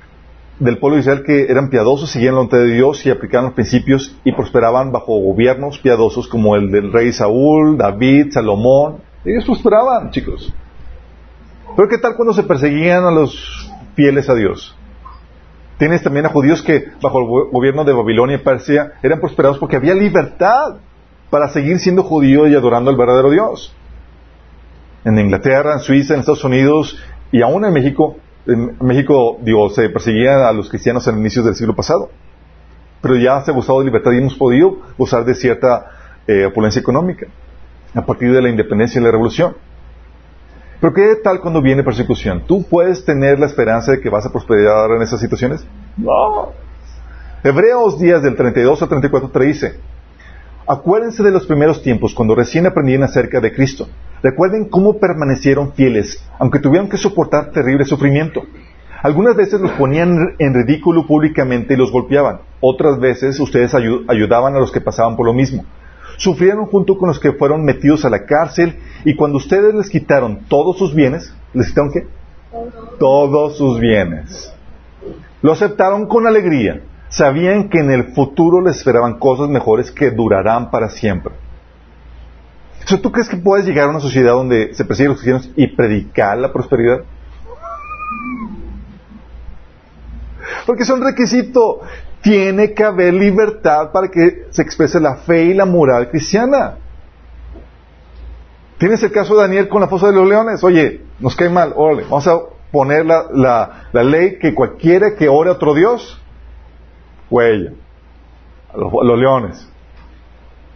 del pueblo de Israel que eran piadosos, seguían la voluntad de Dios y aplicaban los principios y prosperaban bajo gobiernos piadosos como el del rey Saúl, David, Salomón. Ellos prosperaban, chicos. Pero ¿qué tal cuando se perseguían a los fieles a Dios? Tienes también a judíos que bajo el gobierno de Babilonia y Persia eran prosperados porque había libertad para seguir siendo judío y adorando al verdadero Dios. En Inglaterra, en Suiza, en Estados Unidos y aún en México, en México, digo, se perseguían a los cristianos en inicios del siglo pasado. Pero ya se ha gustado de libertad y hemos podido gozar de cierta eh, opulencia económica a partir de la independencia y la revolución. Pero ¿qué tal cuando viene persecución? ¿Tú puedes tener la esperanza de que vas a prosperar en esas situaciones? No. Hebreos días del 32 al 34 te dice, acuérdense de los primeros tiempos cuando recién aprendían acerca de Cristo. Recuerden cómo permanecieron fieles, aunque tuvieron que soportar terrible sufrimiento. Algunas veces los ponían en ridículo públicamente y los golpeaban. Otras veces ustedes ayudaban a los que pasaban por lo mismo sufrieron junto con los que fueron metidos a la cárcel y cuando ustedes les quitaron todos sus bienes, ¿les quitaron qué? Todos sus bienes. Lo aceptaron con alegría. Sabían que en el futuro les esperaban cosas mejores que durarán para siempre. ¿Tú crees que puedes llegar a una sociedad donde se persiguen los cristianos y predicar la prosperidad? Porque es un requisito. Tiene que haber libertad para que se exprese la fe y la moral cristiana. Tienes el caso de Daniel con la fosa de los leones. Oye, nos cae mal, órale, vamos a poner la, ley que cualquiera que ore a otro Dios, huella. A los, leones.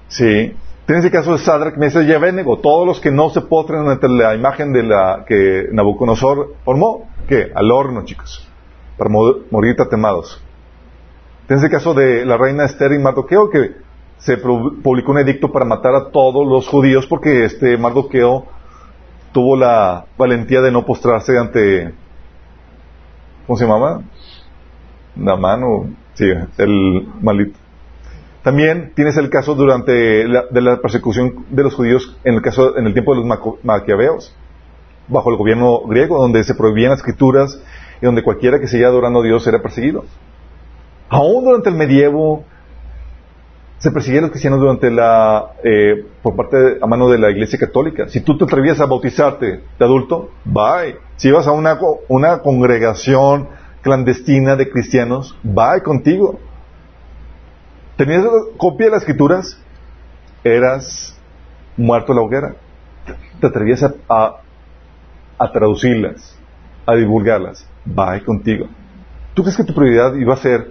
Sí. Tienes el caso de Sadrach, Mesach y Abednego, todos los que no se postren ante la imagen de la que Nabucodonosor formó, ¿qué? Al horno, chicos, para morir tatemados. Tienes el caso de la reina Esther y Mardoqueo, que se publicó un edicto para matar a todos los judíos porque este Mardoqueo tuvo la valentía de no postrarse ante, ¿cómo se llamaba? La mano, sí, el malito. También tienes el caso durante la, de la persecución de los judíos en el caso en el tiempo de los maquiaveos, bajo el gobierno griego, donde se prohibían las escrituras y donde cualquiera que seguía adorando a Dios era perseguido. Aún durante el medievo se persiguieron los cristianos durante la, eh, por parte a mano de la Iglesia Católica. Si tú te atrevías a bautizarte de adulto, bye. Si ibas a una, una congregación clandestina de cristianos, bye contigo. ¿Tenías copia de las escrituras? Eras muerto a la hoguera. Te atrevías a, a traducirlas, a divulgarlas, bye contigo. ¿Tú crees que tu prioridad iba a ser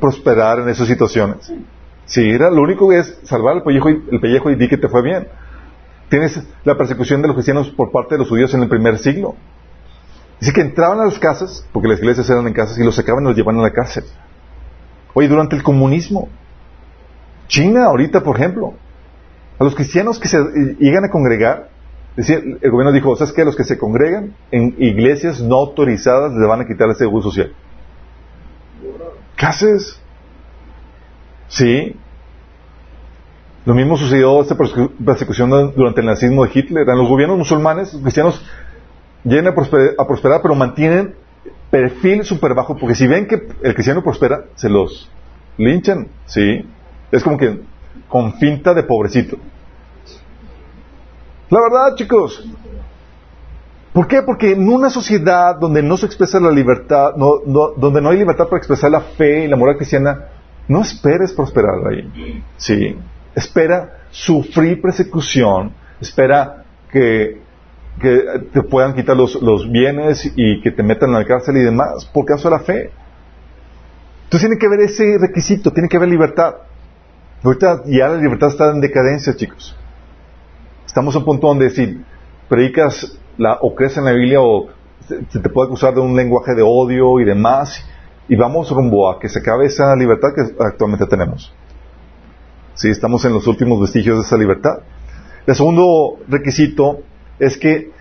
prosperar en esas situaciones. Sí, era lo único que es salvar el pellejo y, el pellejo y di que te fue bien. Tienes la persecución de los cristianos por parte de los judíos en el primer siglo. Dice que entraban a las casas, porque las iglesias eran en casas, y los sacaban y los llevaban a la cárcel. Oye, durante el comunismo, China ahorita, por ejemplo, a los cristianos que se llegan a congregar, decía, el gobierno dijo, ¿sabes qué? A los que se congregan en iglesias no autorizadas les van a quitar el seguro social. ¿Qué? Sí. Lo mismo sucedió esta persecución durante el nazismo de Hitler. En los gobiernos musulmanes, los cristianos llegan a prosperar, pero mantienen perfil súper bajo, porque si ven que el cristiano prospera, se los linchan, ¿sí? Es como que con finta de pobrecito. La verdad, chicos. ¿Por qué? Porque en una sociedad donde no se expresa la libertad, donde no hay libertad para expresar la fe y la moral cristiana, no esperes prosperar ahí. Sí. Espera sufrir persecución, espera que, te puedan quitar los, bienes y que te metan en la cárcel y demás por causa de la fe. Entonces tiene que haber ese requisito, tiene que haber libertad. Ahorita ya la libertad está en decadencia, chicos. Estamos a un punto donde si predicas la, o crees en la Biblia o se te puede acusar de un lenguaje de odio y demás, y vamos rumbo a que se acabe esa libertad que actualmente tenemos. Sí, estamos en los últimos vestigios de esa libertad. El segundo requisito es que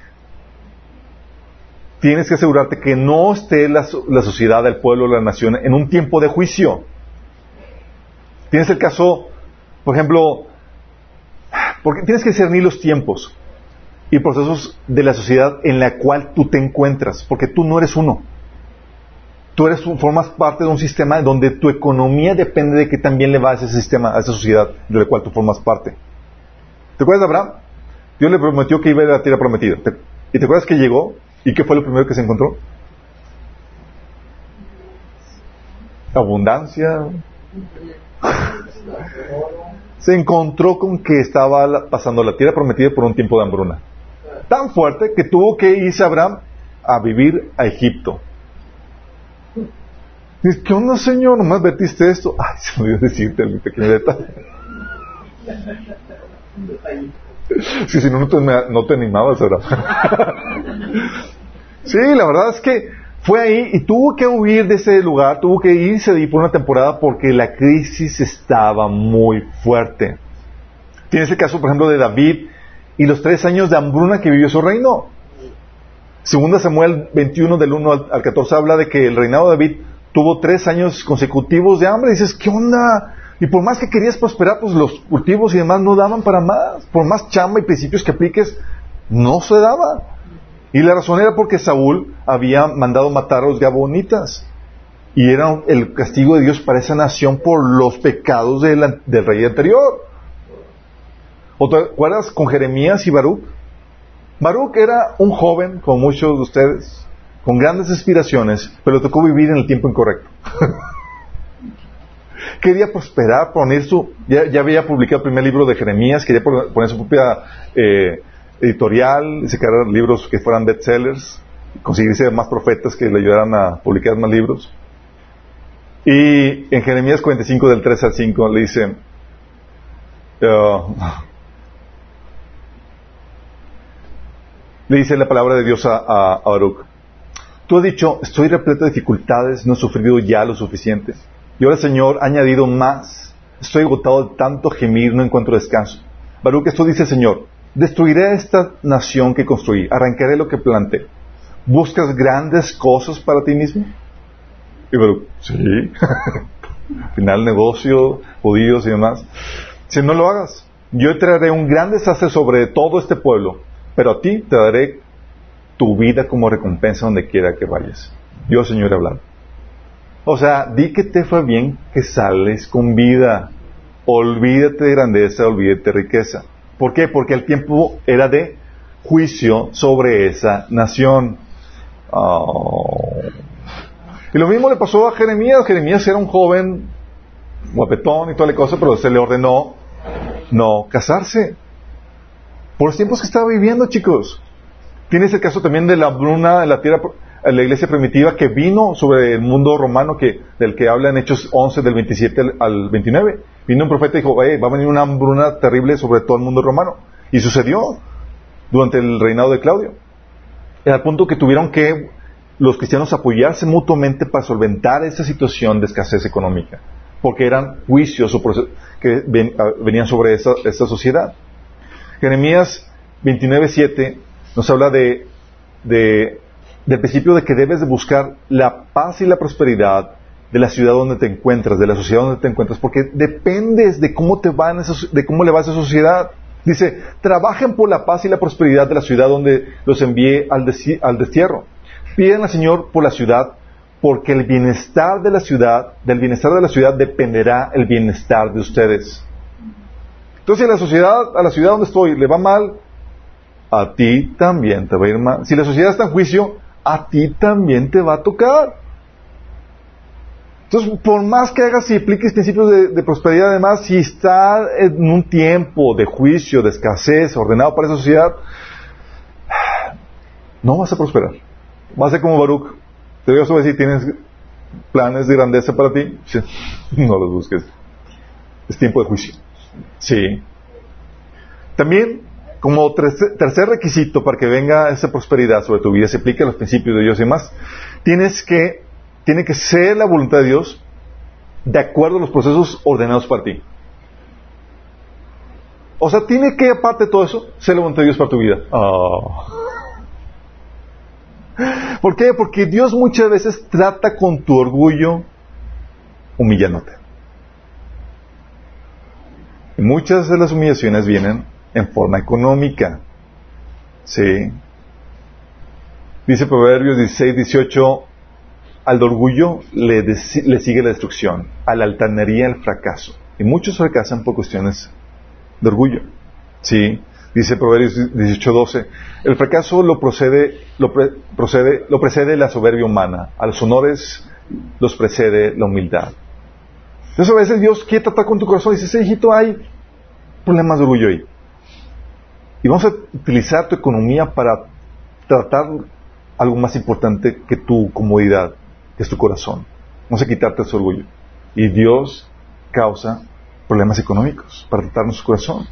tienes que asegurarte que no esté la, la sociedad, el pueblo, la nación en un tiempo de juicio. Tienes el caso, por ejemplo, porque tienes que discernir los tiempos y procesos de la sociedad en la cual tú te encuentras, porque tú no eres uno. Tú eres, formas parte de un sistema donde tu economía depende de que también le va a ese sistema, a esa sociedad de la cual tú formas parte. ¿Te acuerdas de Abraham? Dios le prometió que iba a la tierra prometida. ¿Y te acuerdas que llegó? ¿Y qué fue lo primero que se encontró? Abundancia. se encontró con que estaba pasando la tierra prometida por un tiempo de hambruna. Tan fuerte que tuvo que irse Abraham a vivir a Egipto. Dice, ¿qué onda, señor? ¿Nomás vertiste esto? Ay, se me olvidó decirte el pequeño detalle. Sí, si no, no te, no te animabas, ¿verdad? sí, la verdad es que fue ahí y tuvo que huir de ese lugar, tuvo que irse de ahí por una temporada porque la crisis estaba muy fuerte. Tienes el caso, por ejemplo, de David y los tres años de hambruna que vivió su reino. Segunda Samuel 21 del 1 al 14 habla de que el reinado de David tuvo tres años consecutivos de hambre. Y dices, ¿qué onda? Y por más que querías prosperar, pues los cultivos y demás no daban para más. Por más chamba y principios que apliques, no se daba. Y la razón era porque Saúl había mandado matar a los gabonitas. Y era el castigo de Dios para esa nación por los pecados del, del rey anterior. ¿O te acuerdas con Jeremías y Baruch? Baruch era un joven, como muchos de ustedes, con grandes aspiraciones, pero tocó vivir en el tiempo incorrecto. quería prosperar, poner su... Ya, había publicado el primer libro de Jeremías, quería poner su propia eh, editorial, sacar libros que fueran bestsellers, conseguirse más profetas que le ayudaran a publicar más libros. Y en Jeremías 45 del 3 al 5 le dice, uh, le dice la palabra de Dios a, a Baruch, Tú has dicho, estoy repleto de dificultades, no he sufrido ya lo suficiente. Y ahora, Señor, ha añadido más. Estoy agotado de tanto gemir, no encuentro descanso. Baruch, esto dice Señor, destruiré esta nación que construí, arrancaré lo que planté. ¿Buscas grandes cosas para ti mismo? Y Baruch, sí. Final negocio, judíos y demás. Si no lo hagas, yo traeré un gran desastre sobre todo este pueblo, pero a ti te daré tu vida como recompensa donde quiera que vayas. Yo, Señor, he hablado. O sea, di que te fue bien, que sales con vida. Olvídate de grandeza, olvídate de riqueza. ¿Por qué? Porque el tiempo era de juicio sobre esa nación. Oh. Y lo mismo le pasó a Jeremías. Jeremías era un joven guapetón y toda la cosa, pero se le ordenó no casarse. Por los tiempos que estaba viviendo, chicos. Tienes el caso también de la bruna en la tierra. la iglesia primitiva que vino sobre el mundo romano que, del que habla en Hechos 11 del 27 al 29. Vino un profeta y dijo, va a venir una hambruna terrible sobre todo el mundo romano. Y sucedió durante el reinado de Claudio. Al punto que tuvieron que los cristianos apoyarse mutuamente para solventar esa situación de escasez económica. Porque eran juicios que venían sobre esta, esta sociedad. Jeremías 29.7 nos habla de, de, del principio de que debes de buscar la paz y la prosperidad de la ciudad donde te encuentras, de la sociedad donde te encuentras, porque dependes de cómo te va de cómo le va a esa sociedad. Dice, trabajen por la paz y la prosperidad de la ciudad donde los envié al, al destierro. Piden al Señor por la ciudad, porque el bienestar de la ciudad, del bienestar de la ciudad dependerá el bienestar de ustedes. Entonces, si la sociedad, a la ciudad donde estoy, le va mal, a ti también te va a ir mal. Si la sociedad está en juicio, a ti también te va a tocar. Entonces, por más que hagas y apliques principios de, prosperidad, además, si está en un tiempo de juicio, de escasez, ordenado para esa sociedad, no vas a prosperar. Vas a ser como Baruch. Te voy a decir, ¿tienes planes de grandeza para ti? No los busques. Es tiempo de juicio. Sí. También como tercer requisito para que venga esa prosperidad sobre tu vida, se aplica los principios de Dios y demás, tienes que, tiene que ser la voluntad de Dios de acuerdo a los procesos ordenados para ti. O sea, tiene que, aparte de todo eso, ser la voluntad de Dios para tu vida. Oh. ¿Por qué? Porque Dios muchas veces trata con tu orgullo humillándote. Muchas de las humillaciones vienen en forma económica. ¿Sí? Dice Proverbios 16, 18, al orgullo le, sigue la destrucción, a la altanería el fracaso. Y muchos fracasan por cuestiones de orgullo. ¿Sí? Dice Proverbios 18, 12, el fracaso lo procede, lo procede, lo precede la soberbia humana, a los honores los precede la humildad. Entonces a veces Dios quiere tratar con tu corazón y dice, hijito, hay problemas de orgullo ahí. Y vamos a utilizar tu economía para tratar algo más importante que tu comodidad, que es tu corazón. Vamos a quitarte ese orgullo. Y Dios causa problemas económicos para tratar nuestro corazón.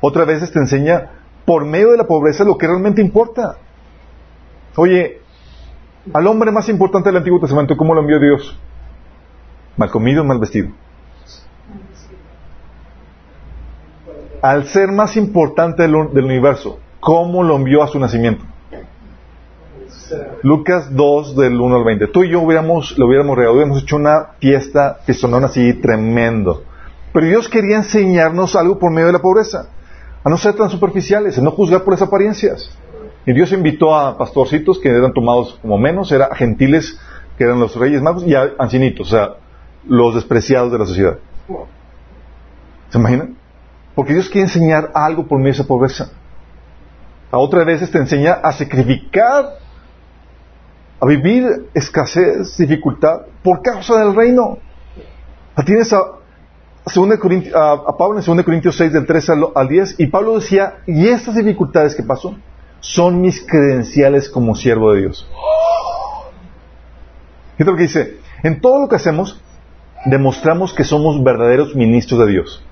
Otra vez te enseña por medio de la pobreza lo que realmente importa. Oye, al hombre más importante del Antiguo Testamento, ¿cómo lo envió Dios? Mal comido, mal vestido. al ser más importante del, universo, ¿cómo lo envió a su nacimiento? Lucas 2 del 1 al 20. Tú y yo hubiéramos, lo hubiéramos regalado, hubiéramos hecho una fiesta que sonó así tremendo. Pero Dios quería enseñarnos algo por medio de la pobreza. A no ser tan superficiales, a no juzgar por esas apariencias. Y Dios invitó a pastorcitos que eran tomados como menos, eran gentiles que eran los reyes magos y a ancianitos, o sea, los despreciados de la sociedad. ¿Se imaginan? Porque Dios quiere enseñar algo por medio de esa pobreza. A otras veces te enseña a sacrificar, a vivir escasez, dificultad, por causa del reino. Tienes a, a, Pablo en 2 Corintios 6, del 3 al, 10, y Pablo decía, y estas dificultades que pasó son mis credenciales como siervo de Dios. Fíjate lo que dice, en todo lo que hacemos, demostramos que somos verdaderos ministros de Dios.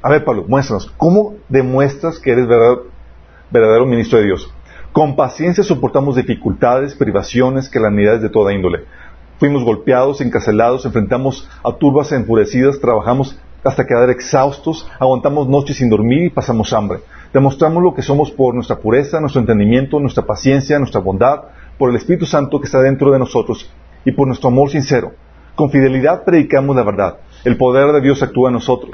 A ver, Pablo, muéstranos. ¿Cómo demuestras que eres verdadero, ministro de Dios? Con paciencia soportamos dificultades, privaciones, calamidades de toda índole. Fuimos golpeados, encarcelados, enfrentamos a turbas enfurecidas, trabajamos hasta quedar exhaustos, aguantamos noches sin dormir y pasamos hambre. Demostramos lo que somos por nuestra pureza, nuestro entendimiento, nuestra paciencia, nuestra bondad, por el Espíritu Santo que está dentro de nosotros y por nuestro amor sincero. Con fidelidad predicamos la verdad. El poder de Dios actúa en nosotros.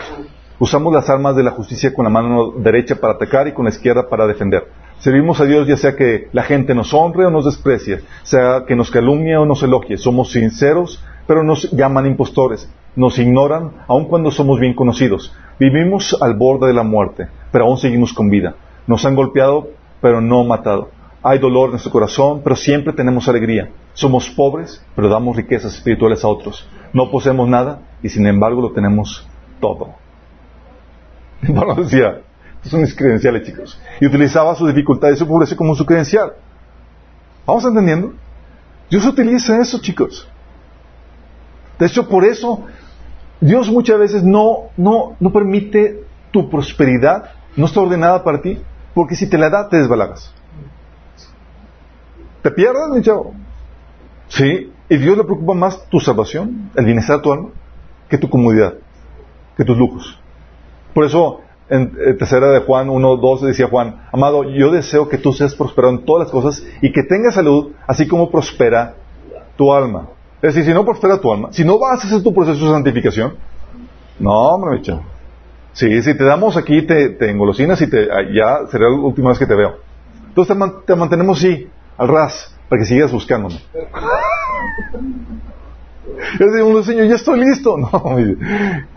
Usamos las armas de la justicia con la mano derecha para atacar y con la izquierda para defender. Servimos a Dios ya sea que la gente nos honre o nos desprecie, sea que nos calumnie o nos elogie. Somos sinceros, pero nos llaman impostores. Nos ignoran aun cuando somos bien conocidos. Vivimos al borde de la muerte, pero aún seguimos con vida. Nos han golpeado, pero no matado. Hay dolor en nuestro corazón, pero siempre tenemos alegría. Somos pobres, pero damos riquezas espirituales a otros. No poseemos nada y sin embargo lo tenemos todo. Pablo decía, estos son mis credenciales, chicos. Y utilizaba su dificultad y su pobreza como su credencial. ¿Vamos entendiendo? Dios utiliza eso, chicos. De hecho, por eso Dios muchas veces no, no, no permite tu prosperidad, no está ordenada para ti, porque si te la da, te desbalagas. Te pierdes, mi chavo. Sí, y Dios le preocupa más tu salvación, el bienestar de tu alma, que tu comodidad, que tus lujos. Por eso, en, tercera de Juan 1, 2 decía Juan, amado, yo deseo que tú seas prosperado en todas las cosas y que tengas salud, así como prospera tu alma. Es decir, si no prospera tu alma, si no vas a hacer tu proceso de santificación, no, hombre, mi chavo. Sí, si te damos aquí, te, te engolosinas y te, ya será la última vez que te veo. Entonces te, mantenemos así, al ras, para que sigas buscándome. Yo digo, Señor, ya estoy listo. No,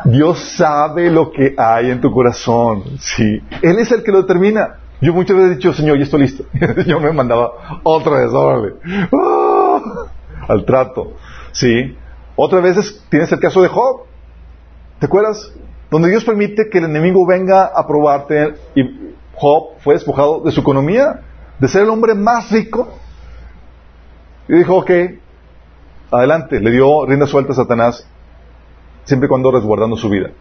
Dios sabe lo que hay en tu corazón. Sí, Él es el que lo determina. Yo muchas veces he dicho, Señor, ya estoy listo. Yo me mandaba otra vez, órale. ¡Ah! Al trato. Sí. Otras veces tienes el caso de Job. ¿Te acuerdas? Donde Dios permite que el enemigo venga a probarte y Job fue despojado de su economía, de ser el hombre más rico. Y dijo, ok, adelante, le dio rienda suelta a Satanás, siempre y cuando resguardando su vida.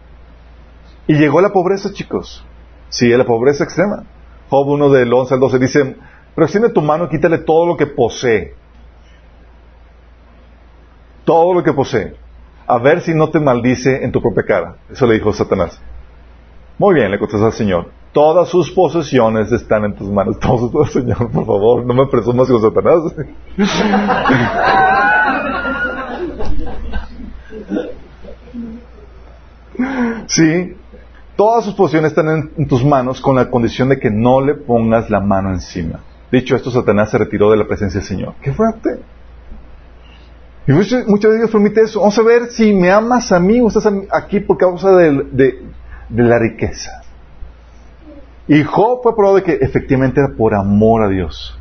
Y llegó la pobreza, chicos. Sí, la pobreza extrema. Job 1 del 11 al 12 dice, pero extiende tu mano y quítale todo lo que posee. Todo lo que posee a ver si no te maldice en tu propia cara. Eso le dijo Satanás. Muy bien, le contestó al Señor. Todas sus posesiones están en tus manos. Todo, Señor, por favor, no me presumas con Satanás. sí, todas sus posesiones están en, en, tus manos con la condición de que no le pongas la mano encima. Dicho esto, Satanás se retiró de la presencia del Señor. ¡Qué fuerte! Y muchas, veces Dios permite eso. Vamos a ver si me amas a mí o estás aquí por causa de, la riqueza. Y Job fue probado de que efectivamente era por amor a Dios.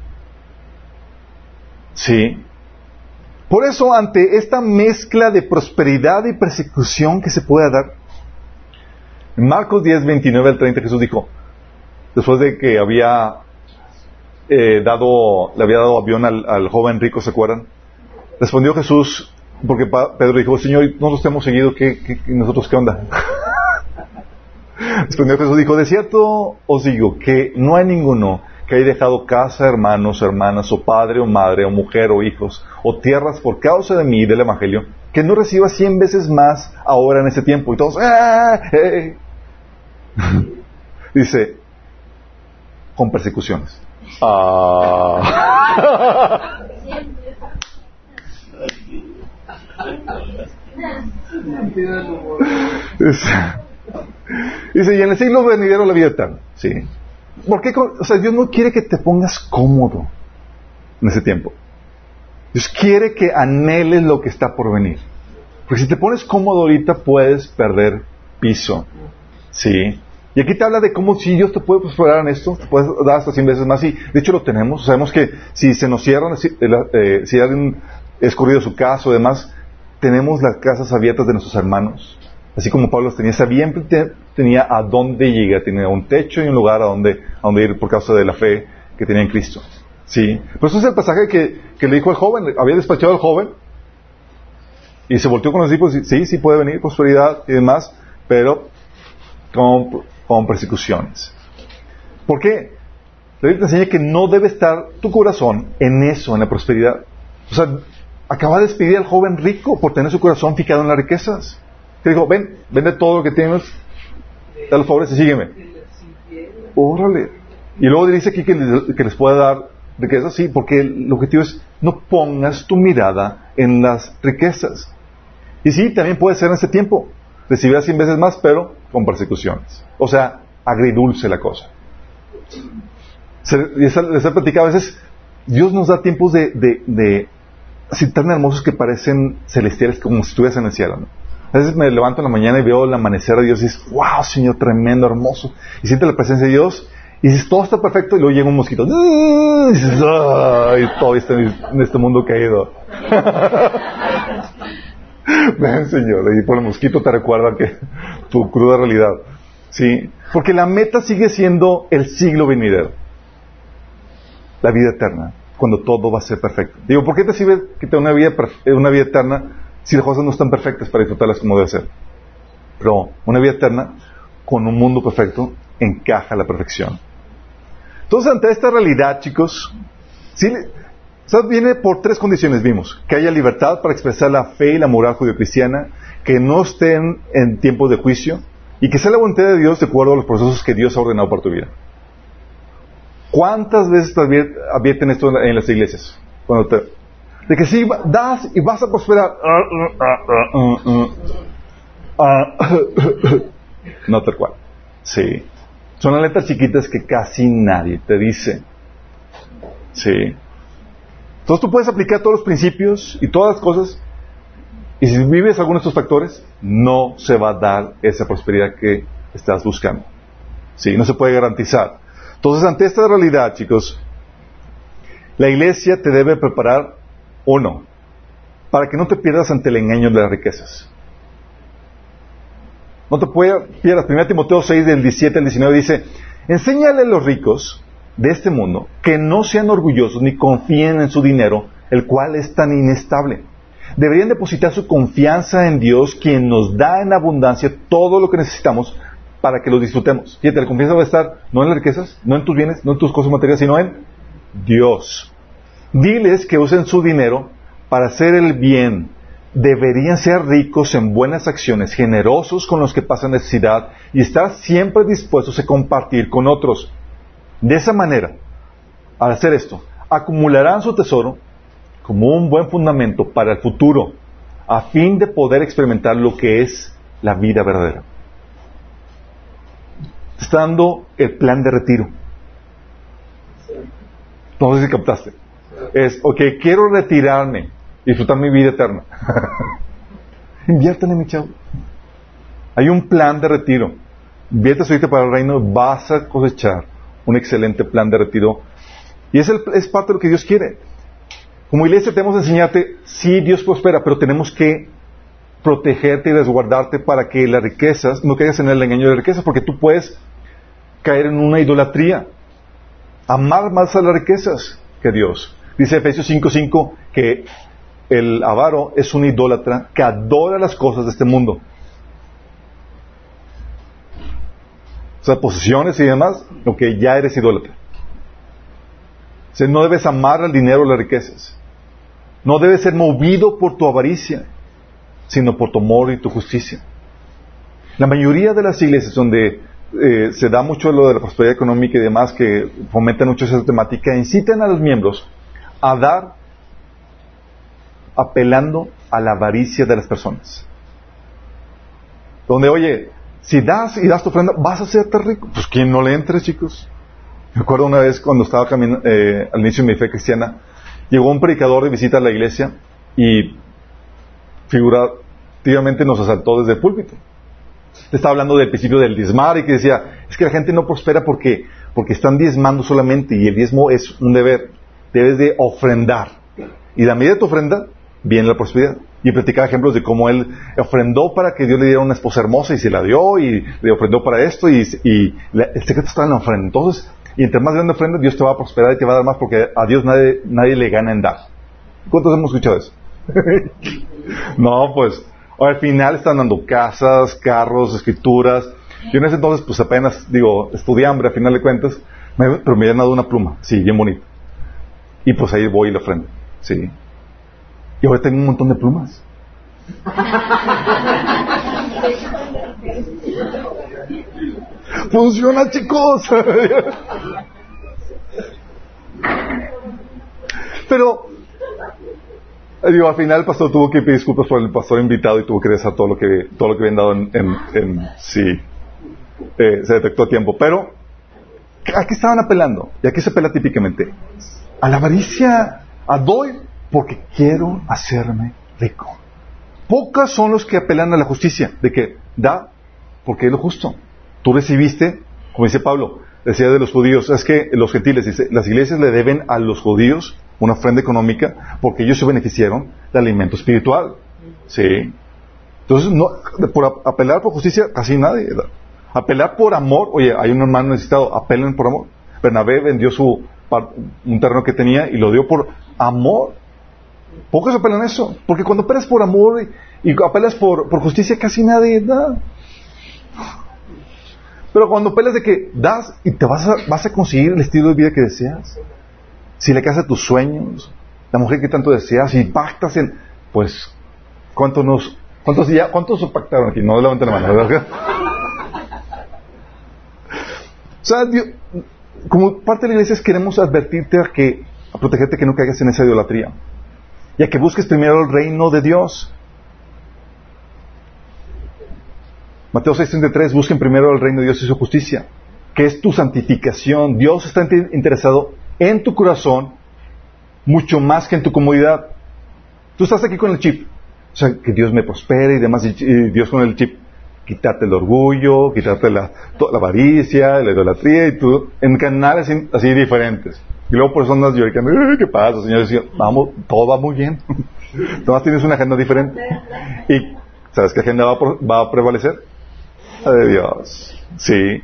Sí. Por eso, ante esta mezcla de prosperidad y persecución que se puede dar, en Marcos 10, 29 al 30 Jesús dijo, después de que había eh, dado, le había dado avión al, joven rico, ¿se acuerdan? Respondió Jesús, porque Pedro dijo, Señor, nosotros hemos seguido, ¿qué, nosotros qué onda? Respondió Jesús, dijo, de cierto os digo que no hay ninguno que haya dejado casa, hermanos, hermanas, o padre, o madre, o mujer, o hijos, o tierras por causa de mí y del Evangelio, que no reciba cien veces más ahora en este tiempo. Y todos, ¡Ah, eh! dice, con persecuciones. Ah. Dice, y en el siglo venidero la vida eterna. Sí. ¿Por qué? O sea, Dios no quiere que te pongas cómodo en ese tiempo. Dios quiere que anheles lo que está por venir. Porque si te pones cómodo ahorita puedes perder piso. Sí. Y aquí te habla de cómo si Dios te puede prosperar en esto, te puedes dar hasta 100 veces más. Y de hecho lo tenemos. Sabemos que si se nos cierran, si, eh, si alguien escurrido su caso, además, tenemos las casas abiertas de nuestros hermanos. Así como Pablo tenía, sabía, tenía a dónde llegar, tenía un techo y un lugar a donde, a donde ir por causa de la fe que tenía en Cristo. Sí. Pues eso es el pasaje que, que le dijo al joven, había despachado al joven y se volteó con los hijos y sí, sí puede venir prosperidad y demás, pero con, con persecuciones. ¿Por qué? La Biblia te enseña que no debe estar tu corazón en eso, en la prosperidad. O sea, acaba de despedir al joven rico por tener su corazón fijado en las riquezas. Que dijo, ven, vende todo lo que tienes, da los favores y sígueme. Órale. Y luego dice aquí que les, que les pueda dar riquezas, sí, porque el objetivo es no pongas tu mirada en las riquezas. Y sí, también puede ser en ese tiempo. Recibirás cien veces más, pero con persecuciones. O sea, agridulce la cosa. les he platicado a veces, Dios nos da tiempos de, de así tan hermosos que parecen celestiales como si estuvieras en el cielo. A veces me levanto en la mañana y veo el amanecer de Dios y dices, wow, Señor, tremendo, hermoso. Y sientes la presencia de Dios y dices, todo está perfecto y luego llega un mosquito. Y dices, ay, todo está en este mundo caído. Ven, Señor, y por el mosquito te recuerda que tu cruda realidad. Sí, porque la meta sigue siendo el siglo venidero. La vida eterna cuando todo va a ser perfecto. Digo, ¿por qué te sirve que te una vida, una vida eterna si las cosas no están perfectas para disfrutarlas como debe ser? Pero una vida eterna con un mundo perfecto encaja la perfección. Entonces, ante esta realidad, chicos, ¿sí? viene por tres condiciones, vimos. Que haya libertad para expresar la fe y la moral judio-cristiana, que no estén en tiempos de juicio y que sea la voluntad de Dios de acuerdo a los procesos que Dios ha ordenado para tu vida. ¿Cuántas veces te advierten esto en las iglesias? Cuando te, de que si das y vas a prosperar. no tal cual. Sí. Son las letras chiquitas que casi nadie te dice. Sí. Entonces tú puedes aplicar todos los principios y todas las cosas. Y si vives alguno de estos factores, no se va a dar esa prosperidad que estás buscando. Sí, no se puede garantizar. Entonces, ante esta realidad, chicos, la iglesia te debe preparar, uno, para que no te pierdas ante el engaño de las riquezas. No te pierdas. 1 Timoteo 6, del 17 al 19 dice, enséñale a los ricos de este mundo que no sean orgullosos ni confíen en su dinero, el cual es tan inestable. Deberían depositar su confianza en Dios, quien nos da en abundancia todo lo que necesitamos para que lo disfrutemos. Fíjate, la confianza va a estar no en las riquezas, no en tus bienes, no en tus cosas materiales, sino en Dios. Diles que usen su dinero para hacer el bien, deberían ser ricos en buenas acciones, generosos con los que pasan necesidad y estar siempre dispuestos a compartir con otros. De esa manera, al hacer esto, acumularán su tesoro como un buen fundamento para el futuro, a fin de poder experimentar lo que es la vida verdadera. está dando el plan de retiro. No sé si captaste. Es, ok, quiero retirarme disfrutar mi vida eterna. Inviértale, mi chavo. Hay un plan de retiro. Invierte ahorita para el reino, vas a cosechar un excelente plan de retiro. Y es, es parte de lo que Dios quiere. Como iglesia tenemos que enseñarte, sí, Dios prospera, pero tenemos que protegerte y resguardarte para que las riquezas, no caigas en el engaño de riquezas, porque tú puedes caer en una idolatría. Amar más a las riquezas que Dios. Dice Efesios 5:5 que el avaro es un idólatra que adora las cosas de este mundo. O sea, posesiones y demás, lo que ya eres idólatra. O sea, no debes amar al dinero o las riquezas. No debes ser movido por tu avaricia, sino por tu amor y tu justicia. La mayoría de las iglesias donde eh, se da mucho lo de la prosperidad económica y demás, que fomentan mucho esa temática, incitan a los miembros a dar apelando a la avaricia de las personas. Donde, oye, si das y das tu ofrenda, vas a serte rico. Pues quien no le entre, chicos. Me acuerdo una vez cuando estaba caminando, eh, al inicio de mi fe cristiana, llegó un predicador de visita a la iglesia y figurativamente nos asaltó desde el púlpito. Estaba hablando del principio del diezmar y que decía, es que la gente no prospera porque, porque están diezmando solamente y el diezmo es un deber. Debes de ofrendar. Y la medida de tu ofrenda viene la prosperidad. Y platicaba ejemplos de cómo él ofrendó para que Dios le diera una esposa hermosa y se la dio y le ofrendó para esto y, el secreto está en la ofrenda. Entonces, y entre más grande ofrenda, Dios te va a prosperar y te va a dar más porque a Dios nadie, nadie le gana en dar. ¿Cuántos hemos escuchado eso? no, pues, al final están dando casas, carros, escrituras. Yo en ese entonces, pues apenas, digo, estudié hambre a final de cuentas, pero me habían dado una pluma, sí, bien bonita. Y pues ahí voy y la ofrendo, sí. Y ahora tengo un montón de plumas. Funciona, chicos. Pero, digo, al final el pastor tuvo que pedir disculpas por el pastor invitado y tuvo que regresar todo lo que, todo lo que habían dado en, sí. Eh, se detectó a tiempo. Pero, ¿a qué estaban apelando? Y aquí se apela típicamente. A la avaricia, a doy porque quiero hacerme rico. Pocas son los que apelan a la justicia, de que da porque es lo justo. Tú recibiste, como dice Pablo, decía de los judíos, es que los gentiles, dice, las iglesias le deben a los judíos una ofrenda económica porque ellos se beneficiaron del alimento espiritual. ¿Sí? Entonces, no, por apelar por justicia, casi nadie. Apelar por amor, oye, hay un hermano necesitado, apelen por amor. Bernabé vendió su, un terreno que tenía y lo dio por amor. Pocos apelan eso, porque cuando apelas por amor y, apelas por, justicia, casi nadie da. Pero cuando apelas de que das y te vas a, conseguir el estilo de vida que deseas, si le casa tus sueños, la mujer que tanto deseas, y pactas en, pues, ¿cuántos nos, cuántos ya, cuántos pactaron aquí? No levanten la mano, ¿verdad? o sea, como parte de la iglesia queremos advertirte a que, a protegerte que no caigas en esa idolatría. Y a que busques primero el reino de Dios. Mateo 6:33, busquen primero el reino de Dios y su justicia, que es tu santificación. Dios está interesado en tu corazón mucho más que en tu comodidad. Tú estás aquí con el chip, o sea, que Dios me prospere y demás, y Dios con el chip, quitarte el orgullo, quitarte la, la avaricia, la idolatría, y tú, en canales así diferentes. Y luego por eso andas ¿qué pasa, Señor? vamos, todo va muy bien. Tomás tienes una agenda diferente. Y, ¿sabes qué agenda va a, va a prevalecer? La de Dios. Sí.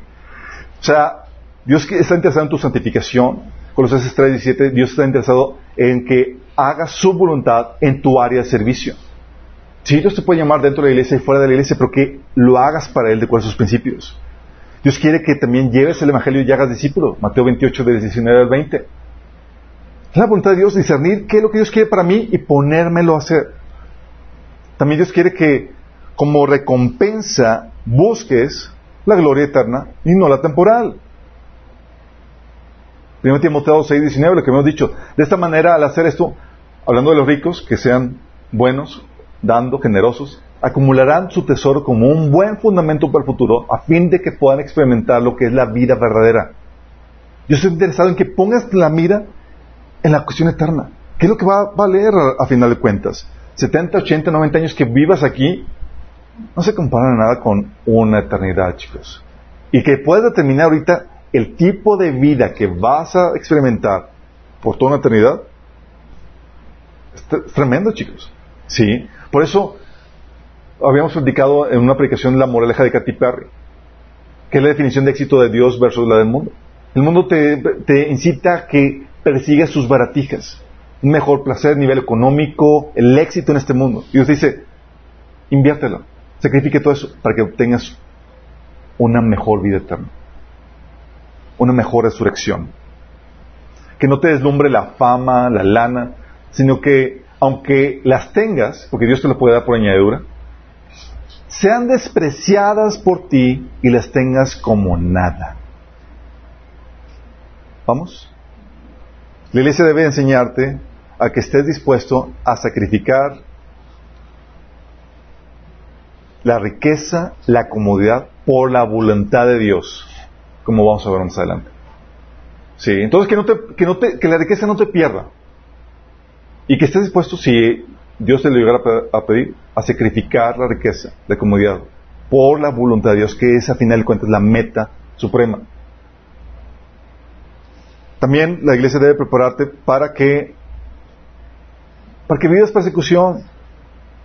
O sea, Dios está interesado en tu santificación. Colosenses 3, 17, Dios está interesado en que hagas su voluntad en tu área de servicio. Sí, Dios te puede llamar dentro de la iglesia y fuera de la iglesia, pero que lo hagas para Él de acuerdo a sus principios. Dios quiere que también lleves el Evangelio y hagas discípulo. Mateo 28, del 19 al 20. Es la voluntad de Dios discernir qué es lo que Dios quiere para mí y ponérmelo a hacer. También Dios quiere que como recompensa busques la gloria eterna y no la temporal. 1 Timoteo 6, 19, lo que hemos dicho. De esta manera, al hacer esto, hablando de los ricos, que sean buenos, dando, generosos, acumularán su tesoro como un buen fundamento para el futuro a fin de que puedan experimentar lo que es la vida verdadera. Yo estoy interesado en que pongas la mira en la cuestión eterna. ¿Qué es lo que va a valer a, final de cuentas? 70, 80, 90 años que vivas aquí no se comparan a nada con una eternidad, chicos. Y que puedas determinar ahorita el tipo de vida que vas a experimentar por toda una eternidad es tremendo, chicos. Sí. Por eso habíamos platicado en una aplicación la moraleja de Katy Perry, que es la definición de éxito de Dios versus la del mundo. El mundo te, incita a que persigas sus baratijas, un mejor placer, nivel económico, el éxito en este mundo. Y Dios dice, inviértelo, sacrifique todo eso para que obtengas una mejor vida eterna, una mejor resurrección. Que no te deslumbre la fama, la lana, sino que aunque las tengas, porque Dios te las puede dar por añadidura, sean despreciadas por ti y las tengas como nada. ¿Vamos? La iglesia debe enseñarte a que estés dispuesto a sacrificar la riqueza, la comodidad por la voluntad de Dios, como vamos a ver más adelante. Sí, entonces que, no te, que, no te, que la riqueza no te pierda. Y que estés dispuesto, si Dios te lo llegara a pedir, a sacrificar la riqueza, la comodidad, por la voluntad de Dios, que es a final de cuentas la meta suprema. También la iglesia debe prepararte para que, para que vivas persecución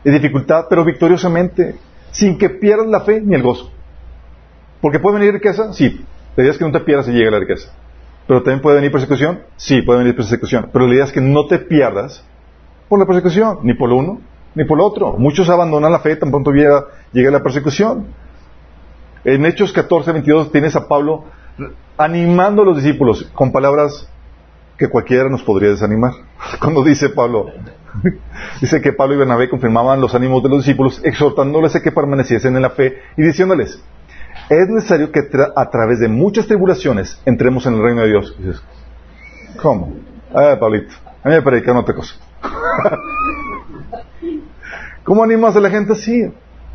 y dificultad, pero victoriosamente, sin que pierdas la fe ni el gozo. Porque puede venir riqueza, sí, la idea es que no te pierdas y llegue la riqueza. Pero también puede venir persecución, sí, puede venir persecución. Pero la idea es que no te pierdas por la persecución, ni por lo uno, ni por lo otro. Muchos abandonan la fe tan pronto llega, llega la persecución. En Hechos 14, 22 tienes a Pablo animando a los discípulos con palabras que cualquiera nos podría desanimar. Cuando dice Pablo, dice que Pablo y Bernabé confirmaban los ánimos de los discípulos, exhortándoles a que permaneciesen en la fe y diciéndoles, es necesario que a través de muchas tribulaciones entremos en el reino de Dios. dices, ¿cómo? Ah, Pablito, a mí me predican otra cosa. ¿Cómo animas a la gente así?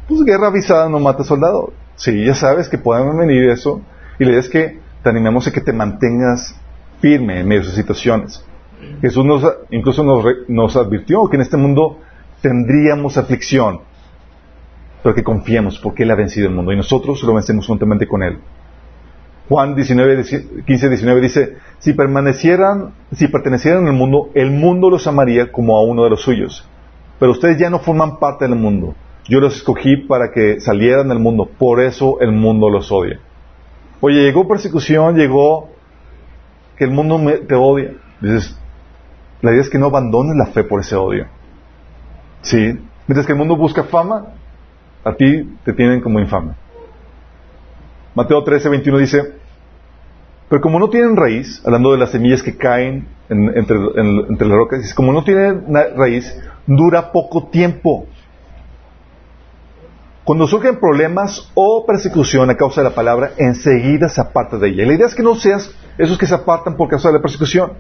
Pues guerra avisada no mata soldado. Sí, ya sabes que pueden venir eso. Y la idea es que te animemos a que te mantengas firme en medio de situaciones. Jesús nos, incluso nos, nos advirtió que en este mundo tendríamos aflicción, pero que confiemos porque Él ha vencido el mundo y nosotros lo vencemos juntamente con Él. Juan 19, 15, 19 dice, si permanecieran, si pertenecieran al mundo, el mundo los amaría como a uno de los suyos. Pero ustedes ya no forman parte del mundo. Yo los escogí para que salieran del mundo. Por eso el mundo los odia. Oye, llegó persecución, llegó que el mundo te odia. Dices, la idea es que no abandones la fe por ese odio. ¿Sí? Mientras que el mundo busca fama, a ti te tienen como infame. Mateo 13, 21 dice, pero como no tienen raíz, hablando de las semillas que caen entre, las rocas, como no tienen raíz, dura poco tiempo. Cuando surgen problemas o persecución a causa de la palabra, enseguida se aparta de ella. Y la idea es que no seas esos que se apartan por causa de la persecución,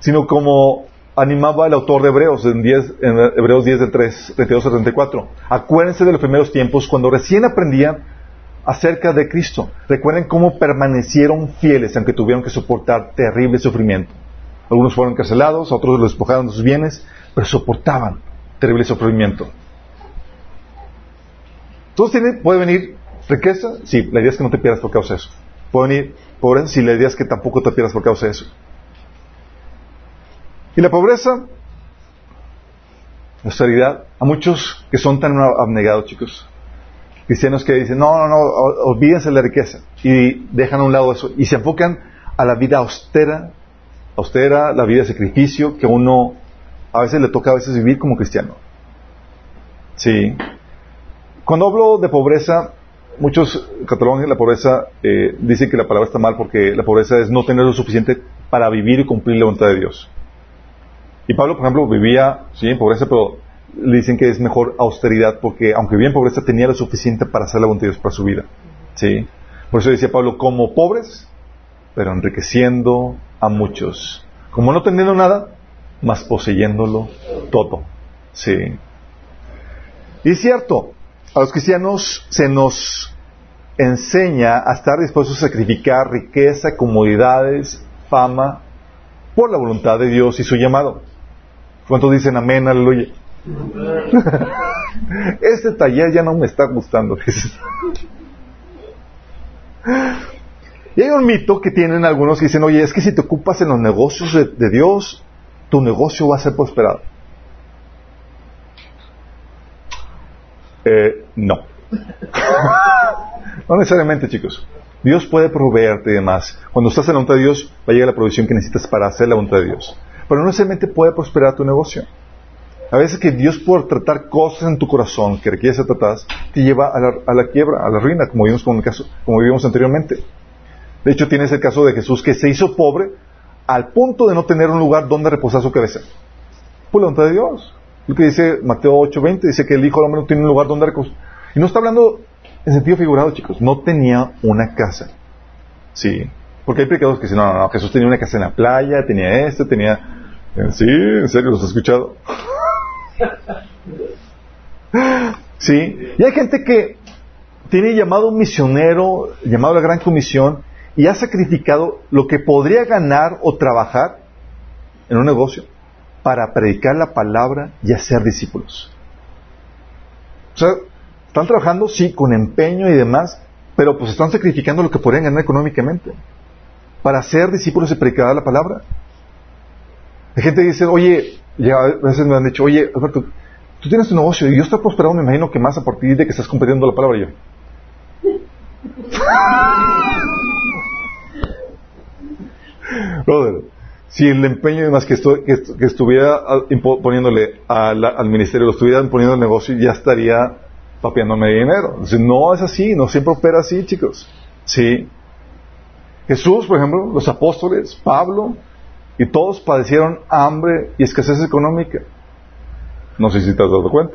sino como animaba el autor de Hebreos, en, 10, en Hebreos 10 del 3, 32 al 34. Acuérdense de los primeros tiempos cuando recién aprendían acerca de Cristo. Recuerden cómo permanecieron fieles aunque tuvieron que soportar terrible sufrimiento. Algunos fueron encarcelados, otros los despojaron de sus bienes, pero soportaban terrible sufrimiento. ¿Todos tienen, puede venir riqueza? Sí, la idea es que no te pierdas por causa de eso. Puede venir pobreza, sí, la idea es que tampoco te pierdas por causa de eso. Y la pobreza, la austeridad, a muchos que son tan abnegados, chicos, cristianos que dicen, no, no, no, olvídense de la riqueza, y dejan a un lado eso, y se enfocan a la vida austera, austera, la vida de sacrificio, que uno a veces le toca a veces vivir como cristiano. Sí. Cuando hablo de pobreza, muchos catalogan la pobreza, eh, dicen que la palabra está mal porque la pobreza es no tener lo suficiente para vivir y cumplir la voluntad de Dios. Y Pablo, por ejemplo, vivía, sí, en pobreza, pero le dicen que es mejor austeridad porque aunque vivía en pobreza tenía lo suficiente para hacer la voluntad de Dios para su vida. ¿Sí? Por eso decía Pablo, como pobres, pero enriqueciendo a muchos. Como no teniendo nada, más poseyéndolo todo. Sí. Y es cierto, a los cristianos se nos enseña a estar dispuestos a sacrificar riqueza, comodidades, fama, por la voluntad de Dios y su llamado. ¿Cuántos dicen amén, aleluya? este taller ya no me está gustando. y hay un mito que tienen algunos que dicen, oye, es que si te ocupas en los negocios de, Dios, tu negocio va a ser prosperado. Eh, no. no necesariamente, chicos. Dios puede proveerte y demás. Cuando estás en la voluntad de Dios, va a llegar la provisión que necesitas para hacer la voluntad de Dios pero no necesariamente puede prosperar tu negocio. A veces que Dios por tratar cosas en tu corazón que requiere ser tratadas, te lleva a la, quiebra, a la ruina, como vimos, con el caso, como vimos anteriormente. De hecho, tienes el caso de Jesús que se hizo pobre al punto de no tener un lugar donde reposar su cabeza. Por la voluntad de Dios. Lo que dice Mateo 8:20, dice que el Hijo del Hombre no tiene un lugar donde reposar. Y no está hablando en sentido figurado, chicos. No tenía una casa. Sí. Porque hay predicadores que dicen, no, no, Jesús tenía una casa en la playa, tenía esto, tenía Sí, ¿en serio los has escuchado? Sí, y hay gente que tiene llamado un misionero, llamado la Gran Comisión, y ha sacrificado lo que podría ganar o trabajar en un negocio para predicar la palabra y hacer discípulos. O sea, están trabajando, sí, con empeño y demás, pero pues están sacrificando lo que podrían ganar económicamente para hacer discípulos y predicar la palabra. Hay gente que dice, oye, ya a veces me han dicho, oye, Alberto, tú tienes tu negocio y yo estoy prosperando, me imagino que más a partir de que estás compartiendo la palabra yo. Brother, si el empeño y que, que, estuviera poniéndole al ministerio, lo estuviera poniendo al negocio, ya estaría papeándome dinero. no es así, no siempre opera así, chicos. Sí. Jesús, por ejemplo, los apóstoles, Pablo, y todos padecieron hambre y escasez económica. No sé si te has dado cuenta.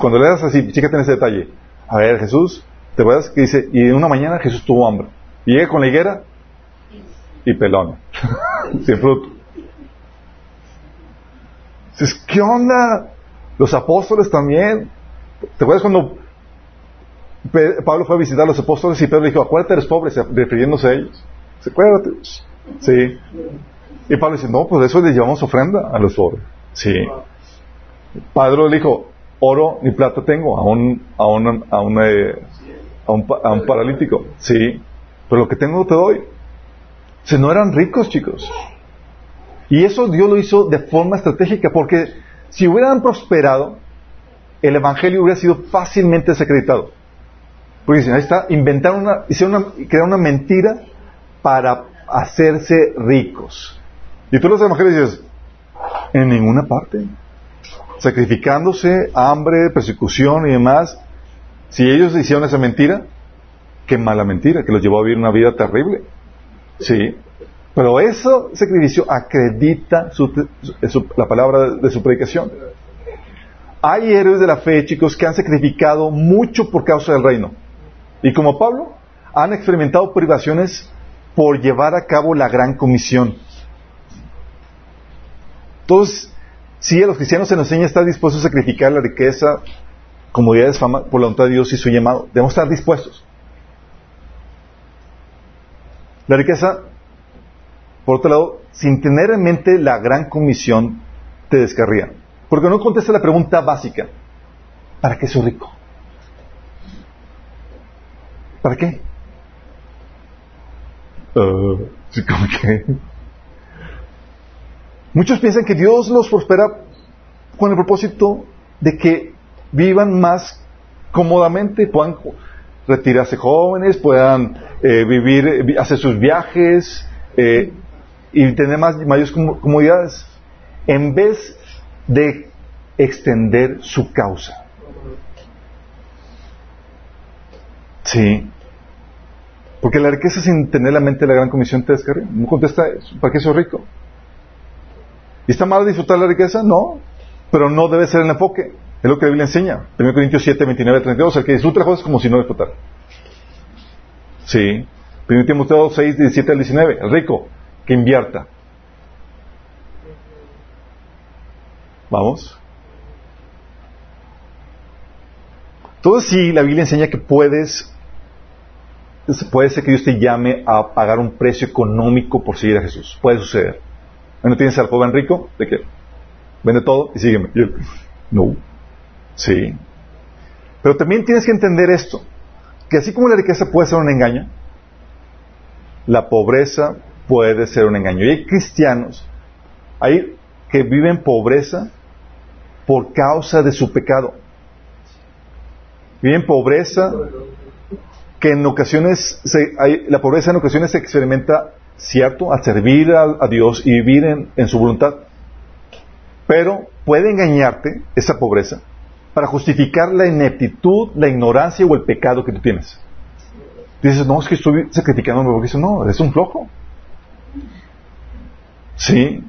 cuando le das así, fíjate en ese detalle. A ver, Jesús, te acuerdas que dice, y en una mañana Jesús tuvo hambre. Y llega con la higuera y pelón. Sin fruto. Dices, ¿qué onda? Los apóstoles también. ¿Te acuerdas cuando Pablo fue a visitar a los apóstoles y Pedro dijo, acuérdate de los pobres, refiriéndose a ellos? Acuérdate. Sí. Y Pablo dice, no, pues eso le llevamos ofrenda a los pobres. Sí. Padre le dijo, oro ni plata tengo a un, a un, a un, eh, a un, a un paralítico. Sí. Pero lo que tengo te doy. Si no eran ricos, chicos. Y eso Dios lo hizo de forma estratégica, porque si hubieran prosperado, el Evangelio hubiera sido fácilmente desacreditado. Porque dicen, ahí está, inventaron una, hicieron una, crearon una mentira para hacerse ricos. Y tú los evangelios dices, en ninguna parte. Sacrificándose, hambre, persecución y demás. Si ellos hicieron esa mentira, qué mala mentira, que los llevó a vivir una vida terrible. Sí. Pero eso, sacrificio, acredita la palabra de su predicación. Hay héroes de la fe, chicos, que han sacrificado mucho por causa del reino. Y como Pablo, han experimentado privaciones por llevar a cabo la gran comisión. Entonces, si a los cristianos se nos enseña estar dispuestos a sacrificar la riqueza, comodidades, fama, por la voluntad de Dios y su llamado, debemos estar dispuestos. La riqueza, por otro lado, sin tener en mente la gran comisión, te descarría. Porque no contesta la pregunta básica. ¿Para qué soy rico? ¿Para qué? Uh, Muchos piensan que Dios los prospera con el propósito de que vivan más cómodamente, puedan retirarse jóvenes, puedan eh, vivir, eh, hacer sus viajes eh, y tener más, mayores comodidades, en vez de extender su causa. Sí. Porque la riqueza sin tener la mente de la gran comisión te descarga. No contesta. ¿Para qué soy rico? ¿Y está mal disfrutar la riqueza? No. Pero no debe ser el enfoque. Es lo que la Biblia enseña. 1 Corintios 7, 29, 32. El que disfruta las cosas como si no disfrutar. Sí. 1 Timoteo 6, 17 al 19. El rico, que invierta. Vamos. Entonces, sí, la Biblia enseña que puedes, puede ser que Dios te llame a pagar un precio económico por seguir a Jesús. Puede suceder. ¿No tienes al joven rico? ¿De qué? Vende todo y sígueme. no. Sí. Pero también tienes que entender esto, que así como la riqueza puede ser un engaño, la pobreza puede ser un engaño. Y hay cristianos hay que viven pobreza por causa de su pecado. Viven pobreza que en ocasiones, la pobreza en ocasiones se experimenta, cierto, al servir a, Dios y vivir en su voluntad. Pero puede engañarte esa pobreza para justificar la ineptitud, la ignorancia o el pecado que tú tienes. Dices, no, es que estoy sacrificándome porque eso no, eres un flojo. Sí.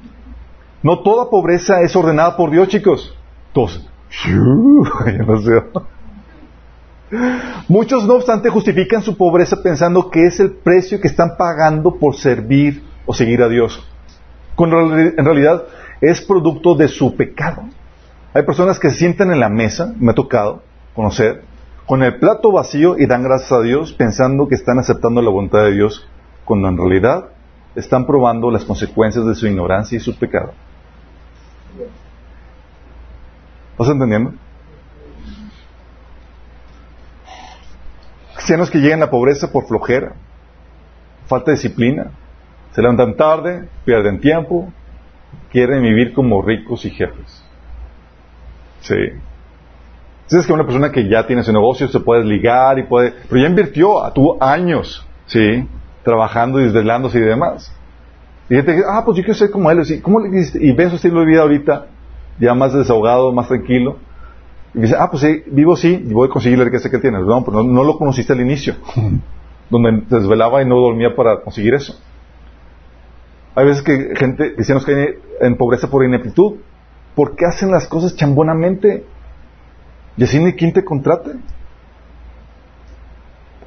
No toda pobreza es ordenada por Dios, chicos. Todos. Muchos, no obstante, justifican su pobreza pensando que es el precio que están pagando por servir o seguir a Dios. Cuando en realidad es producto de su pecado. Hay personas que se sientan en la mesa, me ha tocado conocer, con el plato vacío y dan gracias a Dios pensando que están aceptando la voluntad de Dios, cuando en realidad están probando las consecuencias de su ignorancia y su pecado. ¿Estás entendiendo? Cristianos que llegan a la pobreza por flojera, falta de disciplina, se levantan tarde, pierden tiempo, quieren vivir como ricos y jefes. Sí. Es que una persona que ya tiene su negocio se puede ligar y puede, pero ya invirtió, tuvo años, sí, trabajando y desvelándose y demás. Y te dice, ah, pues yo quiero ser como él, ¿cómo le Y ven su estilo de vida ahorita, ya más desahogado, más tranquilo. Y dice, ah, pues sí, vivo sí, y voy a conseguir la riqueza que tiene. No, pero no, lo conociste al inicio, donde desvelaba y no dormía para conseguir eso. Hay veces que gente, cristianos caen en pobreza por ineptitud, porque hacen las cosas chambonamente. Y así ni quien te contrate.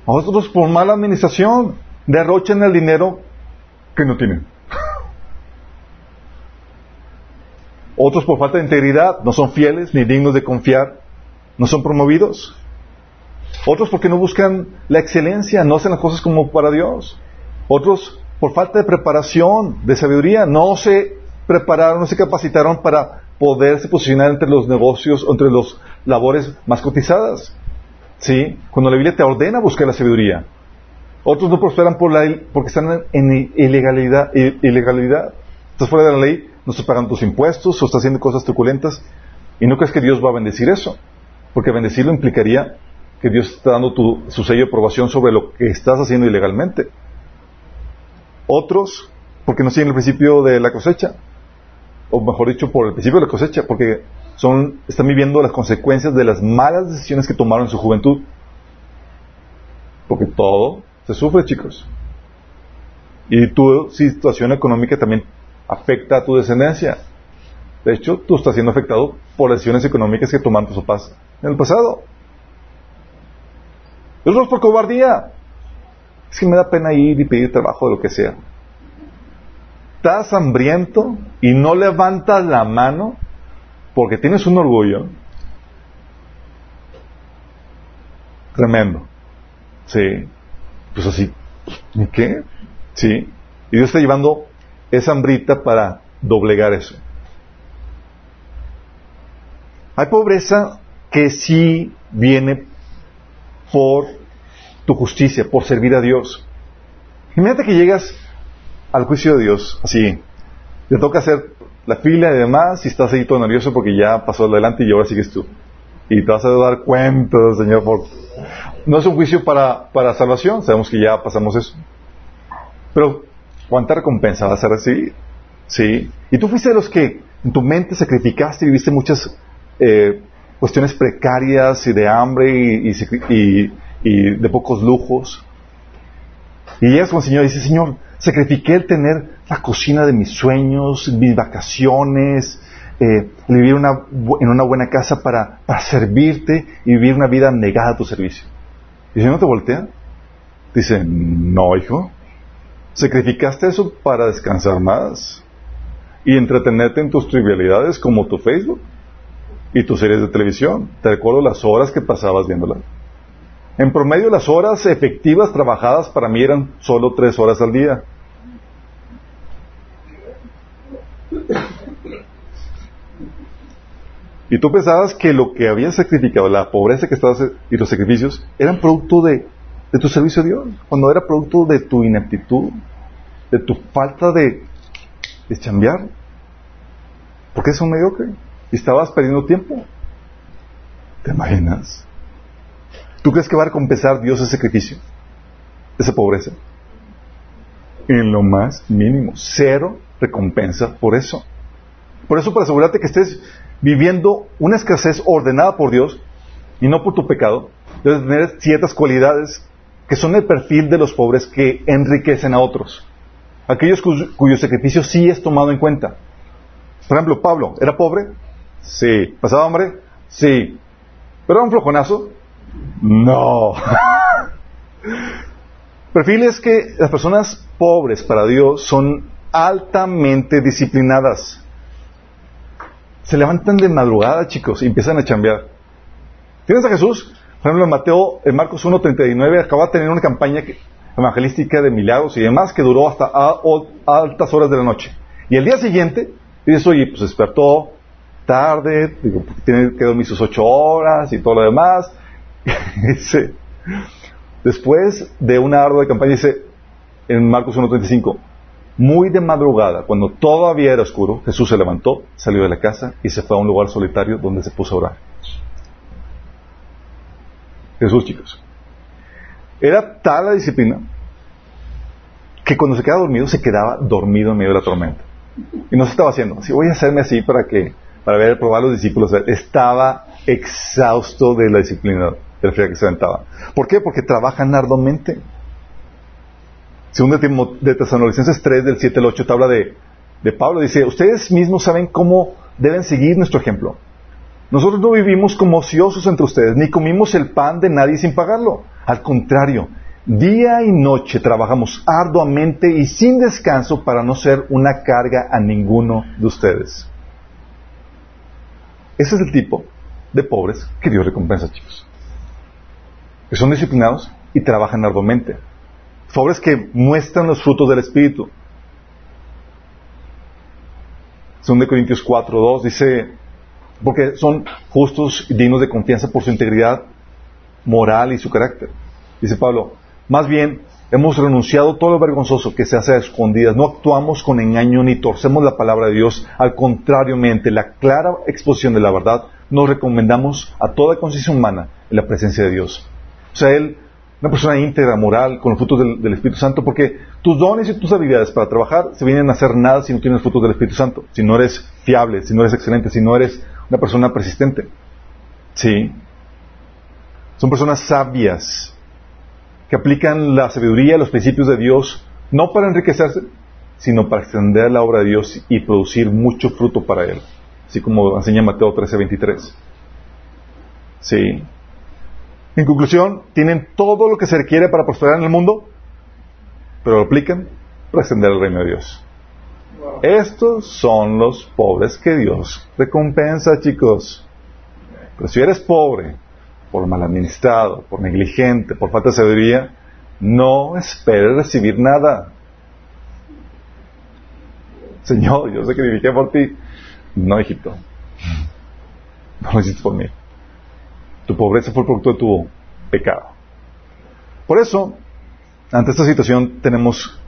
A otros por mala administración derrochan el dinero que no tienen. Otros por falta de integridad no son fieles ni dignos de confiar, no son promovidos. Otros porque no buscan la excelencia, no hacen las cosas como para Dios. Otros por falta de preparación, de sabiduría, no se prepararon, no se capacitaron para poderse posicionar entre los negocios, entre las labores más cotizadas. ¿Sí? Cuando la Biblia te ordena buscar la sabiduría. Otros no prosperan por la, porque están en ilegalidad, ilegalidad. Estás fuera de la ley, no estás pagando tus impuestos o estás haciendo cosas truculentas. Y no crees que Dios va a bendecir eso. Porque bendecirlo implicaría que Dios está dando su sello de aprobación sobre lo que estás haciendo ilegalmente. Otros, porque no siguen el principio de la cosecha. O mejor dicho, por el principio de la cosecha, porque son, están viviendo las consecuencias de las malas decisiones que tomaron en su juventud. Porque todo se sufre, chicos. Y tu situación económica también afecta a tu descendencia. De hecho, tú estás siendo afectado por las decisiones económicas que tomaron tus papás en el pasado. Otros por cobardía. Es que me da pena ir y pedir trabajo de lo que sea. Estás hambriento y no levantas la mano porque tienes un orgullo. Tremendo. Sí. Pues así. ¿Y qué? Sí. Y Dios está llevando esa hambrita para doblegar eso. Hay pobreza que sí viene por tu justicia, por servir a Dios. Imagínate que llegas al juicio de Dios, así, te toca hacer la fila y demás, y estás ahí todo nervioso porque ya pasó adelante y ahora sigues tú. Y te vas a dar cuenta, Señor, por... No es un juicio para, para salvación, sabemos que ya pasamos eso. Pero, ¿cuánta recompensa vas a recibir? Sí. Y tú fuiste de los que en tu mente sacrificaste y viviste muchas eh, cuestiones precarias y de hambre y, de pocos lujos. Y llegas con el Señor y Señor, sacrifiqué el tener la cocina de mis sueños, mis vacaciones, eh, vivir una, en una buena casa para, para, servirte y vivir una vida negada a tu servicio. Y el Señor te voltea. Dice, no, hijo, sacrificaste eso para descansar más y entretenerte en tus trivialidades como tu Facebook y tus series de televisión. Te recuerdo las horas que pasabas viéndolas. En promedio las horas efectivas trabajadas para mí eran solo tres horas al día. Y tú pensabas que lo que habías sacrificado, la pobreza que estabas y los sacrificios, eran producto de, de tu servicio a Dios, cuando era producto de tu ineptitud, de tu falta de, de chambear. Porque es un mediocre. Y estabas perdiendo tiempo. ¿Te imaginas? ¿Tú crees que va a recompensar Dios ese sacrificio? Esa pobreza. En lo más mínimo. Cero recompensa por eso. Por eso, para asegurarte que estés viviendo una escasez ordenada por Dios y no por tu pecado, debes tener ciertas cualidades que son el perfil de los pobres que enriquecen a otros. Aquellos cuyo sacrificio sí es tomado en cuenta. Por ejemplo, Pablo, ¿era pobre? Sí. ¿Pasaba hambre? Sí. ¿Pero era un flojonazo? No. Perfiles que las personas pobres para Dios son altamente disciplinadas. Se levantan de madrugada, chicos, y empiezan a chambear. ¿Tienes a Jesús? Por ejemplo, en Mateo, en Marcos 1.39, acaba de tener una campaña evangelística de milagros y demás que duró hasta altas horas de la noche. Y el día siguiente, dices, oye, pues despertó, tarde, digo, tiene que dormir sus ocho horas y todo lo demás. dice, después de una ardua campaña, dice en Marcos 1.35, muy de madrugada, cuando todavía era oscuro, Jesús se levantó, salió de la casa y se fue a un lugar solitario donde se puso a orar. Jesús, chicos. Era tal la disciplina que cuando se quedaba dormido, se quedaba dormido en medio de la tormenta. Y no se estaba haciendo. Si voy a hacerme así para que para ver, probar a los discípulos, estaba exhausto de la disciplina de la que se aventaba. ¿Por qué? Porque trabajan arduamente. Segundo de Tesalonicenses 3, del 7 al 8, te habla de, de Pablo. Dice, ustedes mismos saben cómo deben seguir nuestro ejemplo. Nosotros no vivimos como ociosos entre ustedes, ni comimos el pan de nadie sin pagarlo. Al contrario, día y noche trabajamos arduamente y sin descanso para no ser una carga a ninguno de ustedes. Ese es el tipo de pobres que Dios recompensa, chicos. Que son disciplinados y trabajan arduamente. Pobres que muestran los frutos del Espíritu. Son de Corintios 4, 2, dice, porque son justos y dignos de confianza por su integridad moral y su carácter. Dice Pablo, más bien Hemos renunciado todo lo vergonzoso que se hace a escondidas. No actuamos con engaño ni torcemos la palabra de Dios. Al contrario, la clara exposición de la verdad, nos recomendamos a toda conciencia humana en la presencia de Dios. O sea, Él una persona íntegra, moral, con los frutos del, Espíritu Santo, porque tus dones y tus habilidades para trabajar se vienen a hacer nada si no tienes frutos del Espíritu Santo, si no eres fiable, si no eres excelente, si no eres una persona persistente. Sí. Son personas sabias que aplican la sabiduría, los principios de Dios, no para enriquecerse, sino para extender la obra de Dios y producir mucho fruto para Él. Así como enseña Mateo 13:23. Sí. En conclusión, tienen todo lo que se requiere para prosperar en el mundo, pero lo aplican para extender el reino de Dios. Estos son los pobres que Dios recompensa, chicos. Pero si eres pobre, por mal administrado, por negligente, por falta de sabiduría, no esperes recibir nada. Señor, yo sé que dirigí por ti. No, hijito. No lo hiciste por mí. Tu pobreza fue el producto de tu pecado. Por eso, ante esta situación, tenemos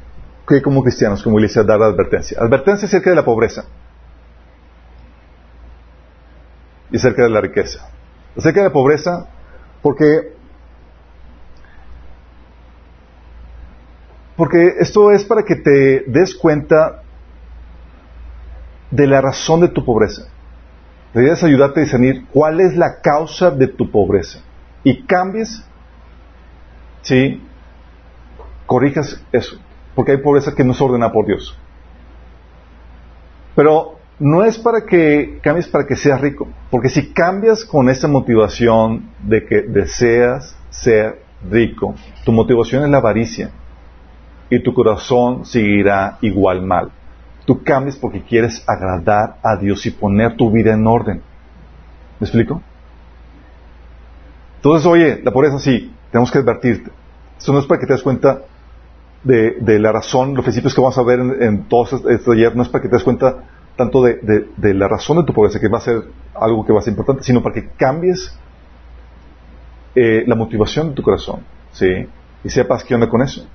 que, como cristianos, como iglesia, dar advertencia. Advertencia acerca de la pobreza y acerca de la riqueza. Acerca de la pobreza, porque porque esto es para que te des cuenta de la razón de tu pobreza. La idea es ayudarte a discernir cuál es la causa de tu pobreza. Y cambies, ¿sí? Corrijas eso. Porque hay pobreza que no es ordenada por Dios. Pero no es para que cambies para que seas rico. Porque si cambias con esa motivación de que deseas ser rico, tu motivación es la avaricia. Y tu corazón seguirá igual mal. Tú cambies porque quieres agradar a Dios y poner tu vida en orden. ¿Me explico? Entonces, oye, la pobreza sí, tenemos que advertirte. Esto no es para que te des cuenta de, la razón, los principios que vamos a ver en, todos estos ayer, no es para que te des cuenta tanto de, la razón de tu pobreza, que va a ser algo que va a ser importante, sino para que cambies eh, la motivación de tu corazón, ¿sí? Y sepas qué onda con eso.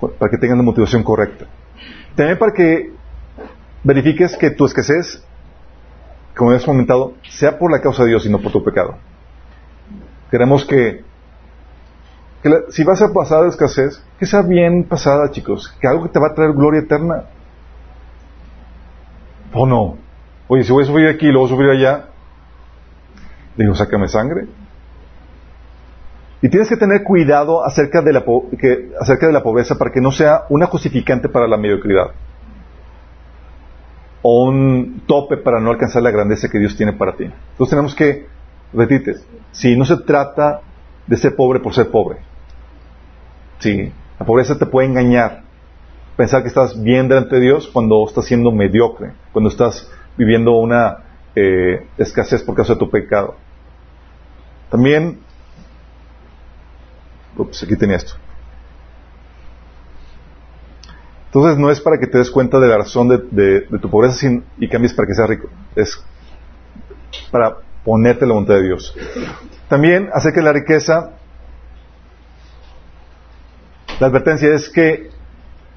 Para que tengas la motivación correcta. También para que verifiques que tu escasez, como hemos comentado, sea por la causa de Dios y no por tu pecado. Queremos que, si vas a pasar de escasez, que sea bien pasada, chicos, que algo que te va a traer gloria eterna. ¿O no? Oye, si voy a subir aquí y luego subir allá, digo, sácame sangre. Y tienes que tener cuidado acerca de, la que, acerca de la pobreza para que no sea una justificante para la mediocridad. O un tope para no alcanzar la grandeza que Dios tiene para ti. Entonces tenemos que, repites, si no se trata de ser pobre por ser pobre. Sí, la pobreza te puede engañar. Pensar que estás bien delante de Dios cuando estás siendo mediocre, cuando estás viviendo una eh, escasez por causa de tu pecado. También Ups, aquí tenía esto. Entonces no es para que te des cuenta de la razón de, tu pobreza y cambies para que seas rico. Es para ponerte la voluntad de Dios. También acerca de la riqueza, la advertencia es que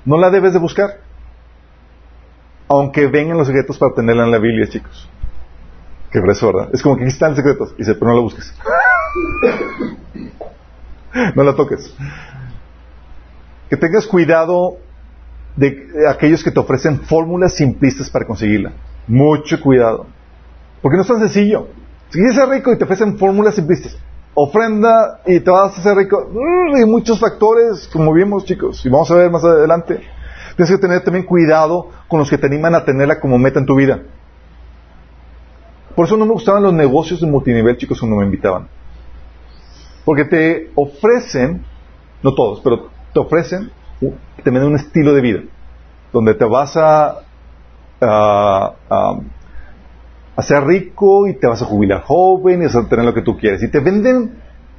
no la debes de buscar. Aunque vengan los secretos para tenerla en la Biblia, chicos. Qué eso, ¿verdad? Es como que aquí están los secretos. Y dice, pero no la busques. no la toques. Que tengas cuidado de aquellos que te ofrecen fórmulas simplistas para conseguirla. Mucho cuidado. Porque no es tan sencillo. Si quieres ser rico y te ofrecen fórmulas simplistas, ofrenda y te vas a hacer rico. Mm, hay muchos factores, como vimos, chicos, y vamos a ver más adelante. Tienes que tener también cuidado con los que te animan a tenerla como meta en tu vida. Por eso no me gustaban los negocios de multinivel, chicos, cuando me invitaban. Porque te ofrecen, no todos, pero te ofrecen te un estilo de vida, donde te vas a, ser rico y te vas a jubilar joven y vas a tener lo que tú quieres. Y te venden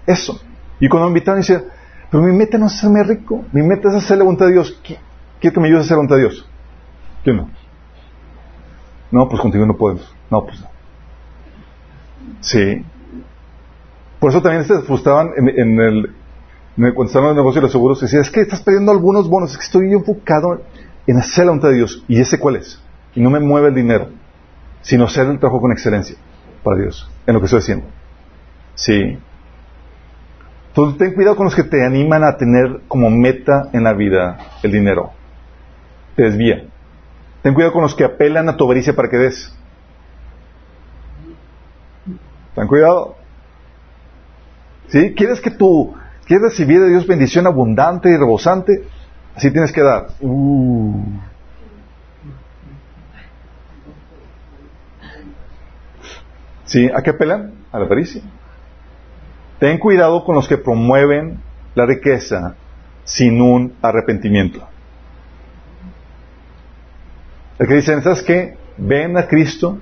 eso. Y cuando me invitan, dice, pero mi meta no es hacerme rico, mi meta es hacer la voluntad de Dios. Quiero que me ayudes a hacer la voluntad de Dios. ¿Qué no? No, pues contigo no podemos. No, pues no. Sí. Por eso también se frustraban en, el, cuando estaban en el negocio de los seguros, decían, es que estás pidiendo algunos bonos, es que estoy enfocado en hacer la voluntad de Dios. ¿Y ese cuál es? Y no me mueve el dinero, sino hacer el trabajo con excelencia para Dios, en lo que estoy haciendo. Sí. Entonces ten cuidado con los que te animan a tener como meta en la vida el dinero. Te desvía. Ten cuidado con los que apelan a tu avaricia para que des. Ten cuidado. ¿Sí? ¿Quieres que tú, quieres recibir de Dios bendición abundante y rebosante? Así tienes que dar. Uh. ¿Sí? ¿A qué apelan? A la avaricia. Ten cuidado con los que promueven la riqueza sin un arrepentimiento. El que dicen, ¿sabes qué? Ven a Cristo,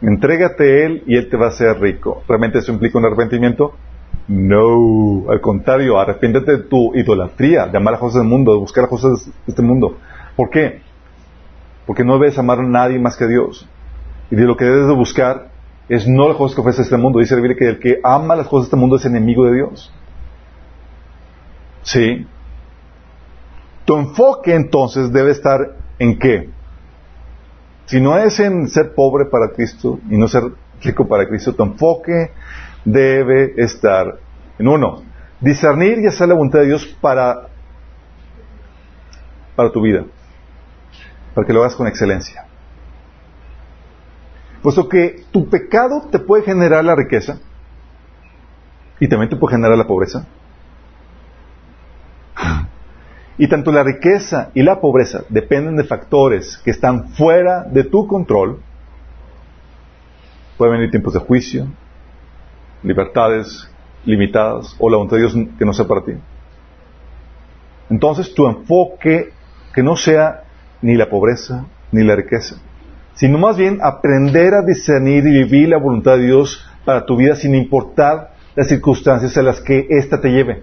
entrégate a Él y Él te va a hacer rico. ¿Realmente eso implica un arrepentimiento? No, al contrario, arrepiéntete de tu idolatría, de amar las cosas del mundo, de buscar las cosas de este mundo. ¿Por qué? Porque no debes amar a nadie más que a Dios. Y de lo que debes de buscar es no las cosas que ofrece este mundo. Dice la Biblia que el que ama las cosas de este mundo es enemigo de Dios. ¿Sí? Tu enfoque entonces debe estar en qué? Si no es en ser pobre para Cristo y no ser rico para Cristo, tu enfoque debe estar en uno, discernir y hacer la voluntad de Dios para, para tu vida, para que lo hagas con excelencia. Puesto que tu pecado te puede generar la riqueza y también te puede generar la pobreza. Y tanto la riqueza y la pobreza dependen de factores que están fuera de tu control. Pueden venir tiempos de juicio, libertades limitadas o la voluntad de Dios que no sea para ti. Entonces tu enfoque que no sea ni la pobreza ni la riqueza, sino más bien aprender a discernir y vivir la voluntad de Dios para tu vida sin importar las circunstancias a las que ésta te lleve.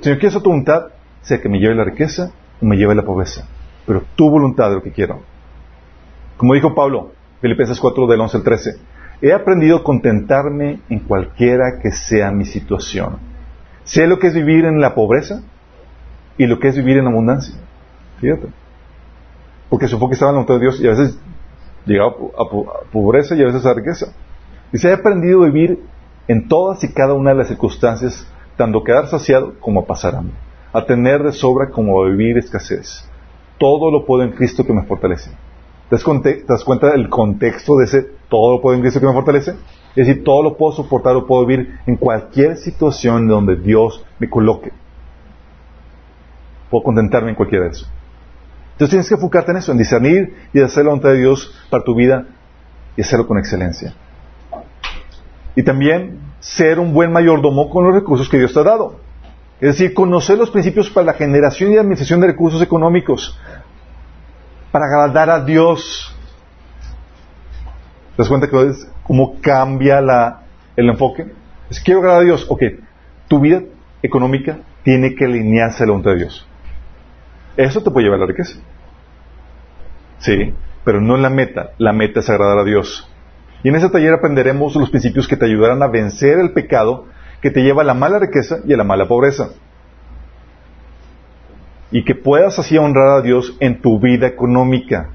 Señor, quiero tu voluntad, sea que me lleve la riqueza o me lleve la pobreza, pero tu voluntad es lo que quiero. Como dijo Pablo, Filipenses 4 del 11 al 13, he aprendido a contentarme en cualquiera que sea mi situación. Sé lo que es vivir en la pobreza y lo que es vivir en abundancia. Fíjate. Porque su enfoque estaba en la voluntad de Dios y a veces llegaba a, pobreza y a veces a riqueza. Y se ha aprendido a vivir en todas y cada una de las circunstancias, tanto a quedar saciado como a pasar hambre, a tener de sobra como a vivir escasez. Todo lo puedo en Cristo que me fortalece. ¿Te das, cuenta del contexto de ese todo lo puedo en Cristo que me fortalece? Es decir, todo lo puedo soportar, lo puedo vivir en cualquier situación donde Dios me coloque. Puedo contentarme en cualquiera de eso. Entonces tienes que enfocarte en eso, en discernir y hacer la voluntad de Dios para tu vida y hacerlo con excelencia. Y también ser un buen mayordomo con los recursos que Dios te ha dado. Es decir, conocer los principios para la generación y administración de recursos económicos, para agradar a Dios. ¿Te das cuenta que cómo cambia el enfoque? Es quiero agradar a Dios. Ok, tu vida económica tiene que alinearse a la voluntad de Dios. Eso te puede llevar a la riqueza. Sí, pero no la meta. La meta es agradar a Dios. Y en ese taller aprenderemos los principios que te ayudarán a vencer el pecado que te lleva a la mala riqueza y a la mala pobreza. Y que puedas así honrar a Dios en tu vida económica.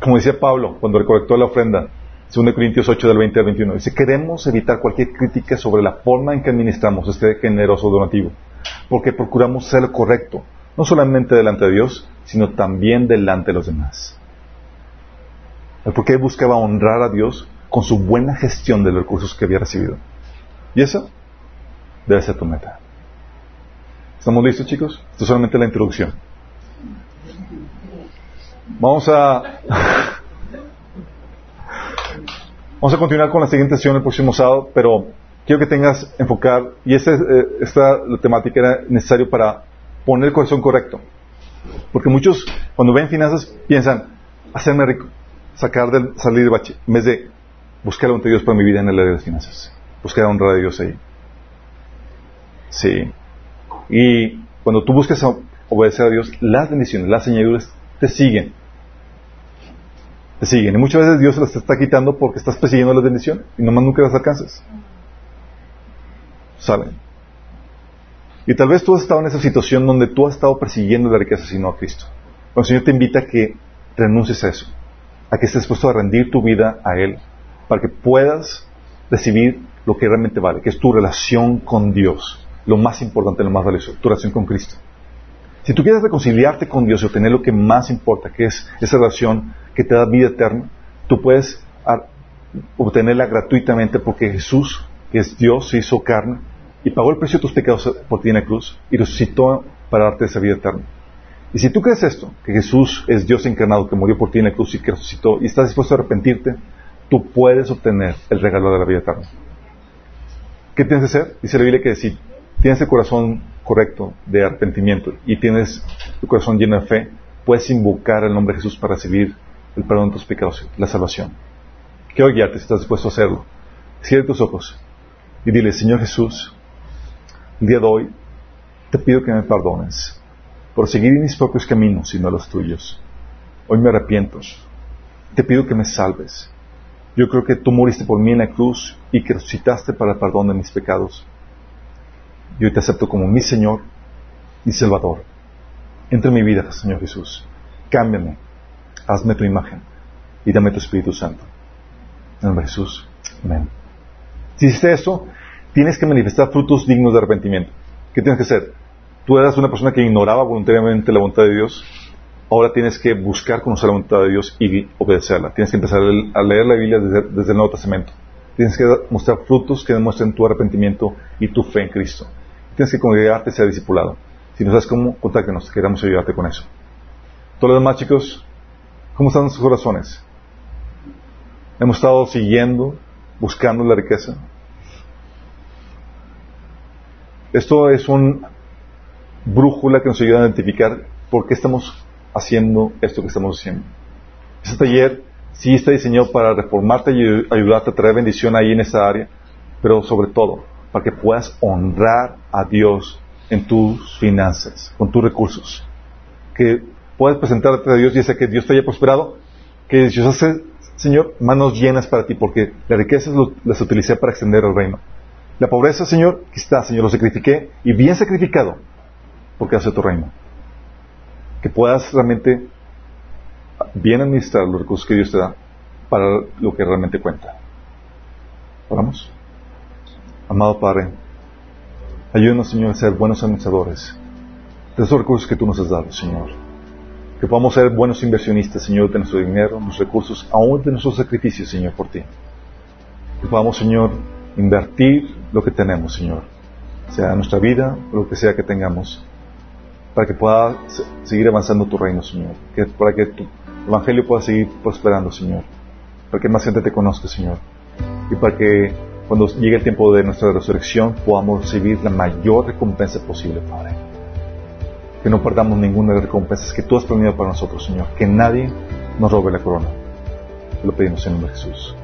Como decía Pablo cuando recolectó la ofrenda, 2 Corintios 8 del 20 al 21, dice, queremos evitar cualquier crítica sobre la forma en que administramos este generoso donativo, porque procuramos ser lo correcto, no solamente delante de Dios, sino también delante de los demás. Porque buscaba honrar a Dios con su buena gestión de los recursos que había recibido. Y eso debe ser tu meta. ¿Estamos listos, chicos? Esto es solamente la introducción. Vamos a Vamos a continuar con la siguiente sesión el próximo sábado, pero quiero que tengas enfocar, y esta, eh, esta la temática era necesario para poner el corazón correcto. Porque muchos, cuando ven finanzas, piensan, hacerme rico, sacar del, salir de bache, en vez de buscar la de Dios para mi vida en el área de finanzas. Buscar honrar a Dios ahí. Sí. Y cuando tú buscas obedecer a Dios, las bendiciones, las añadiduras te siguen. Te siguen. Y muchas veces Dios las está quitando porque estás persiguiendo las bendiciones y nomás nunca las alcanzas. ¿Saben? Y tal vez tú has estado en esa situación donde tú has estado persiguiendo la riqueza sino a Cristo. El Señor te invita a que renuncies a eso, a que estés dispuesto a rendir tu vida a Él, para que puedas recibir lo que realmente vale, que es tu relación con Dios, lo más importante, lo más valioso, tu relación con Cristo. Si tú quieres reconciliarte con Dios y obtener lo que más importa, que es esa relación que te da vida eterna, tú puedes obtenerla gratuitamente porque Jesús, que es Dios, se hizo carne y pagó el precio de tus pecados por ti en la cruz y resucitó para darte esa vida eterna. Y si tú crees esto, que Jesús es Dios encarnado, que murió por ti en la cruz y que resucitó, y estás dispuesto a arrepentirte, tú puedes obtener el regalo de la vida eterna. ¿Qué tienes que hacer? Dice la Biblia que si tienes el corazón correcto de arrepentimiento y tienes tu corazón lleno de fe, puedes invocar el nombre de Jesús para recibir el perdón de tus pecados, la salvación. Quiero guiarte si estás dispuesto a hacerlo. Cierra tus ojos y dile, Señor Jesús, día de hoy te pido que me perdones por seguir mis propios caminos y no los tuyos. Hoy me arrepiento. Te pido que me salves. Yo creo que tú moriste por mí en la cruz y que resucitaste para el perdón de mis pecados. Yo te acepto como mi Señor y Salvador. Entra en mi vida, Señor Jesús. Cámbiame. Hazme tu imagen y dame tu Espíritu Santo. En nombre de Jesús. Amén. Si hiciste eso, tienes que manifestar frutos dignos de arrepentimiento. ¿Qué tienes que hacer? Tú eras una persona que ignoraba voluntariamente la voluntad de Dios. Ahora tienes que buscar conocer la voluntad de Dios y obedecerla. Tienes que empezar a leer la Biblia desde, el Nuevo Testamento. Tienes que mostrar frutos que demuestren tu arrepentimiento y tu fe en Cristo. Tienes que congregarte y ser discipulado. Si no sabes cómo, contáctenos. Queremos ayudarte con eso. Todos los demás, chicos, ¿cómo están sus corazones? Hemos estado siguiendo, buscando la riqueza. Esto es un brújula que nos ayuda a identificar por qué estamos haciendo esto que estamos haciendo. Este taller sí está diseñado para reformarte y ayudarte a traer bendición ahí en esa área, pero sobre todo para que puedas honrar a Dios en tus finanzas, con tus recursos. Que puedas presentarte a Dios y ese que Dios te haya prosperado, que Dios hace, Señor, manos llenas para ti, porque las riquezas las utilicé para extender el reino. La pobreza, Señor, que está, Señor, lo sacrifiqué y bien sacrificado, porque hace tu reino. Que puedas realmente bien administrar los recursos que Dios te da para lo que realmente cuenta. ¿Oramos? Amado Padre, ayúdanos, Señor, a ser buenos administradores de esos recursos que tú nos has dado, Señor. Que podamos ser buenos inversionistas, Señor, de nuestro dinero, nuestros recursos, aún de nuestros sacrificios, Señor, por ti. Que podamos, Señor, invertir lo que tenemos, Señor, sea nuestra vida lo que sea que tengamos, para que pueda seguir avanzando tu reino, Señor, que, para que tu evangelio pueda seguir prosperando, Señor, para que más gente te conozca, Señor, y para que cuando llegue el tiempo de nuestra resurrección podamos recibir la mayor recompensa posible, Padre. Que no perdamos ninguna de las recompensas que tú has planeado para nosotros, Señor, que nadie nos robe la corona. Te lo pedimos en el nombre de Jesús.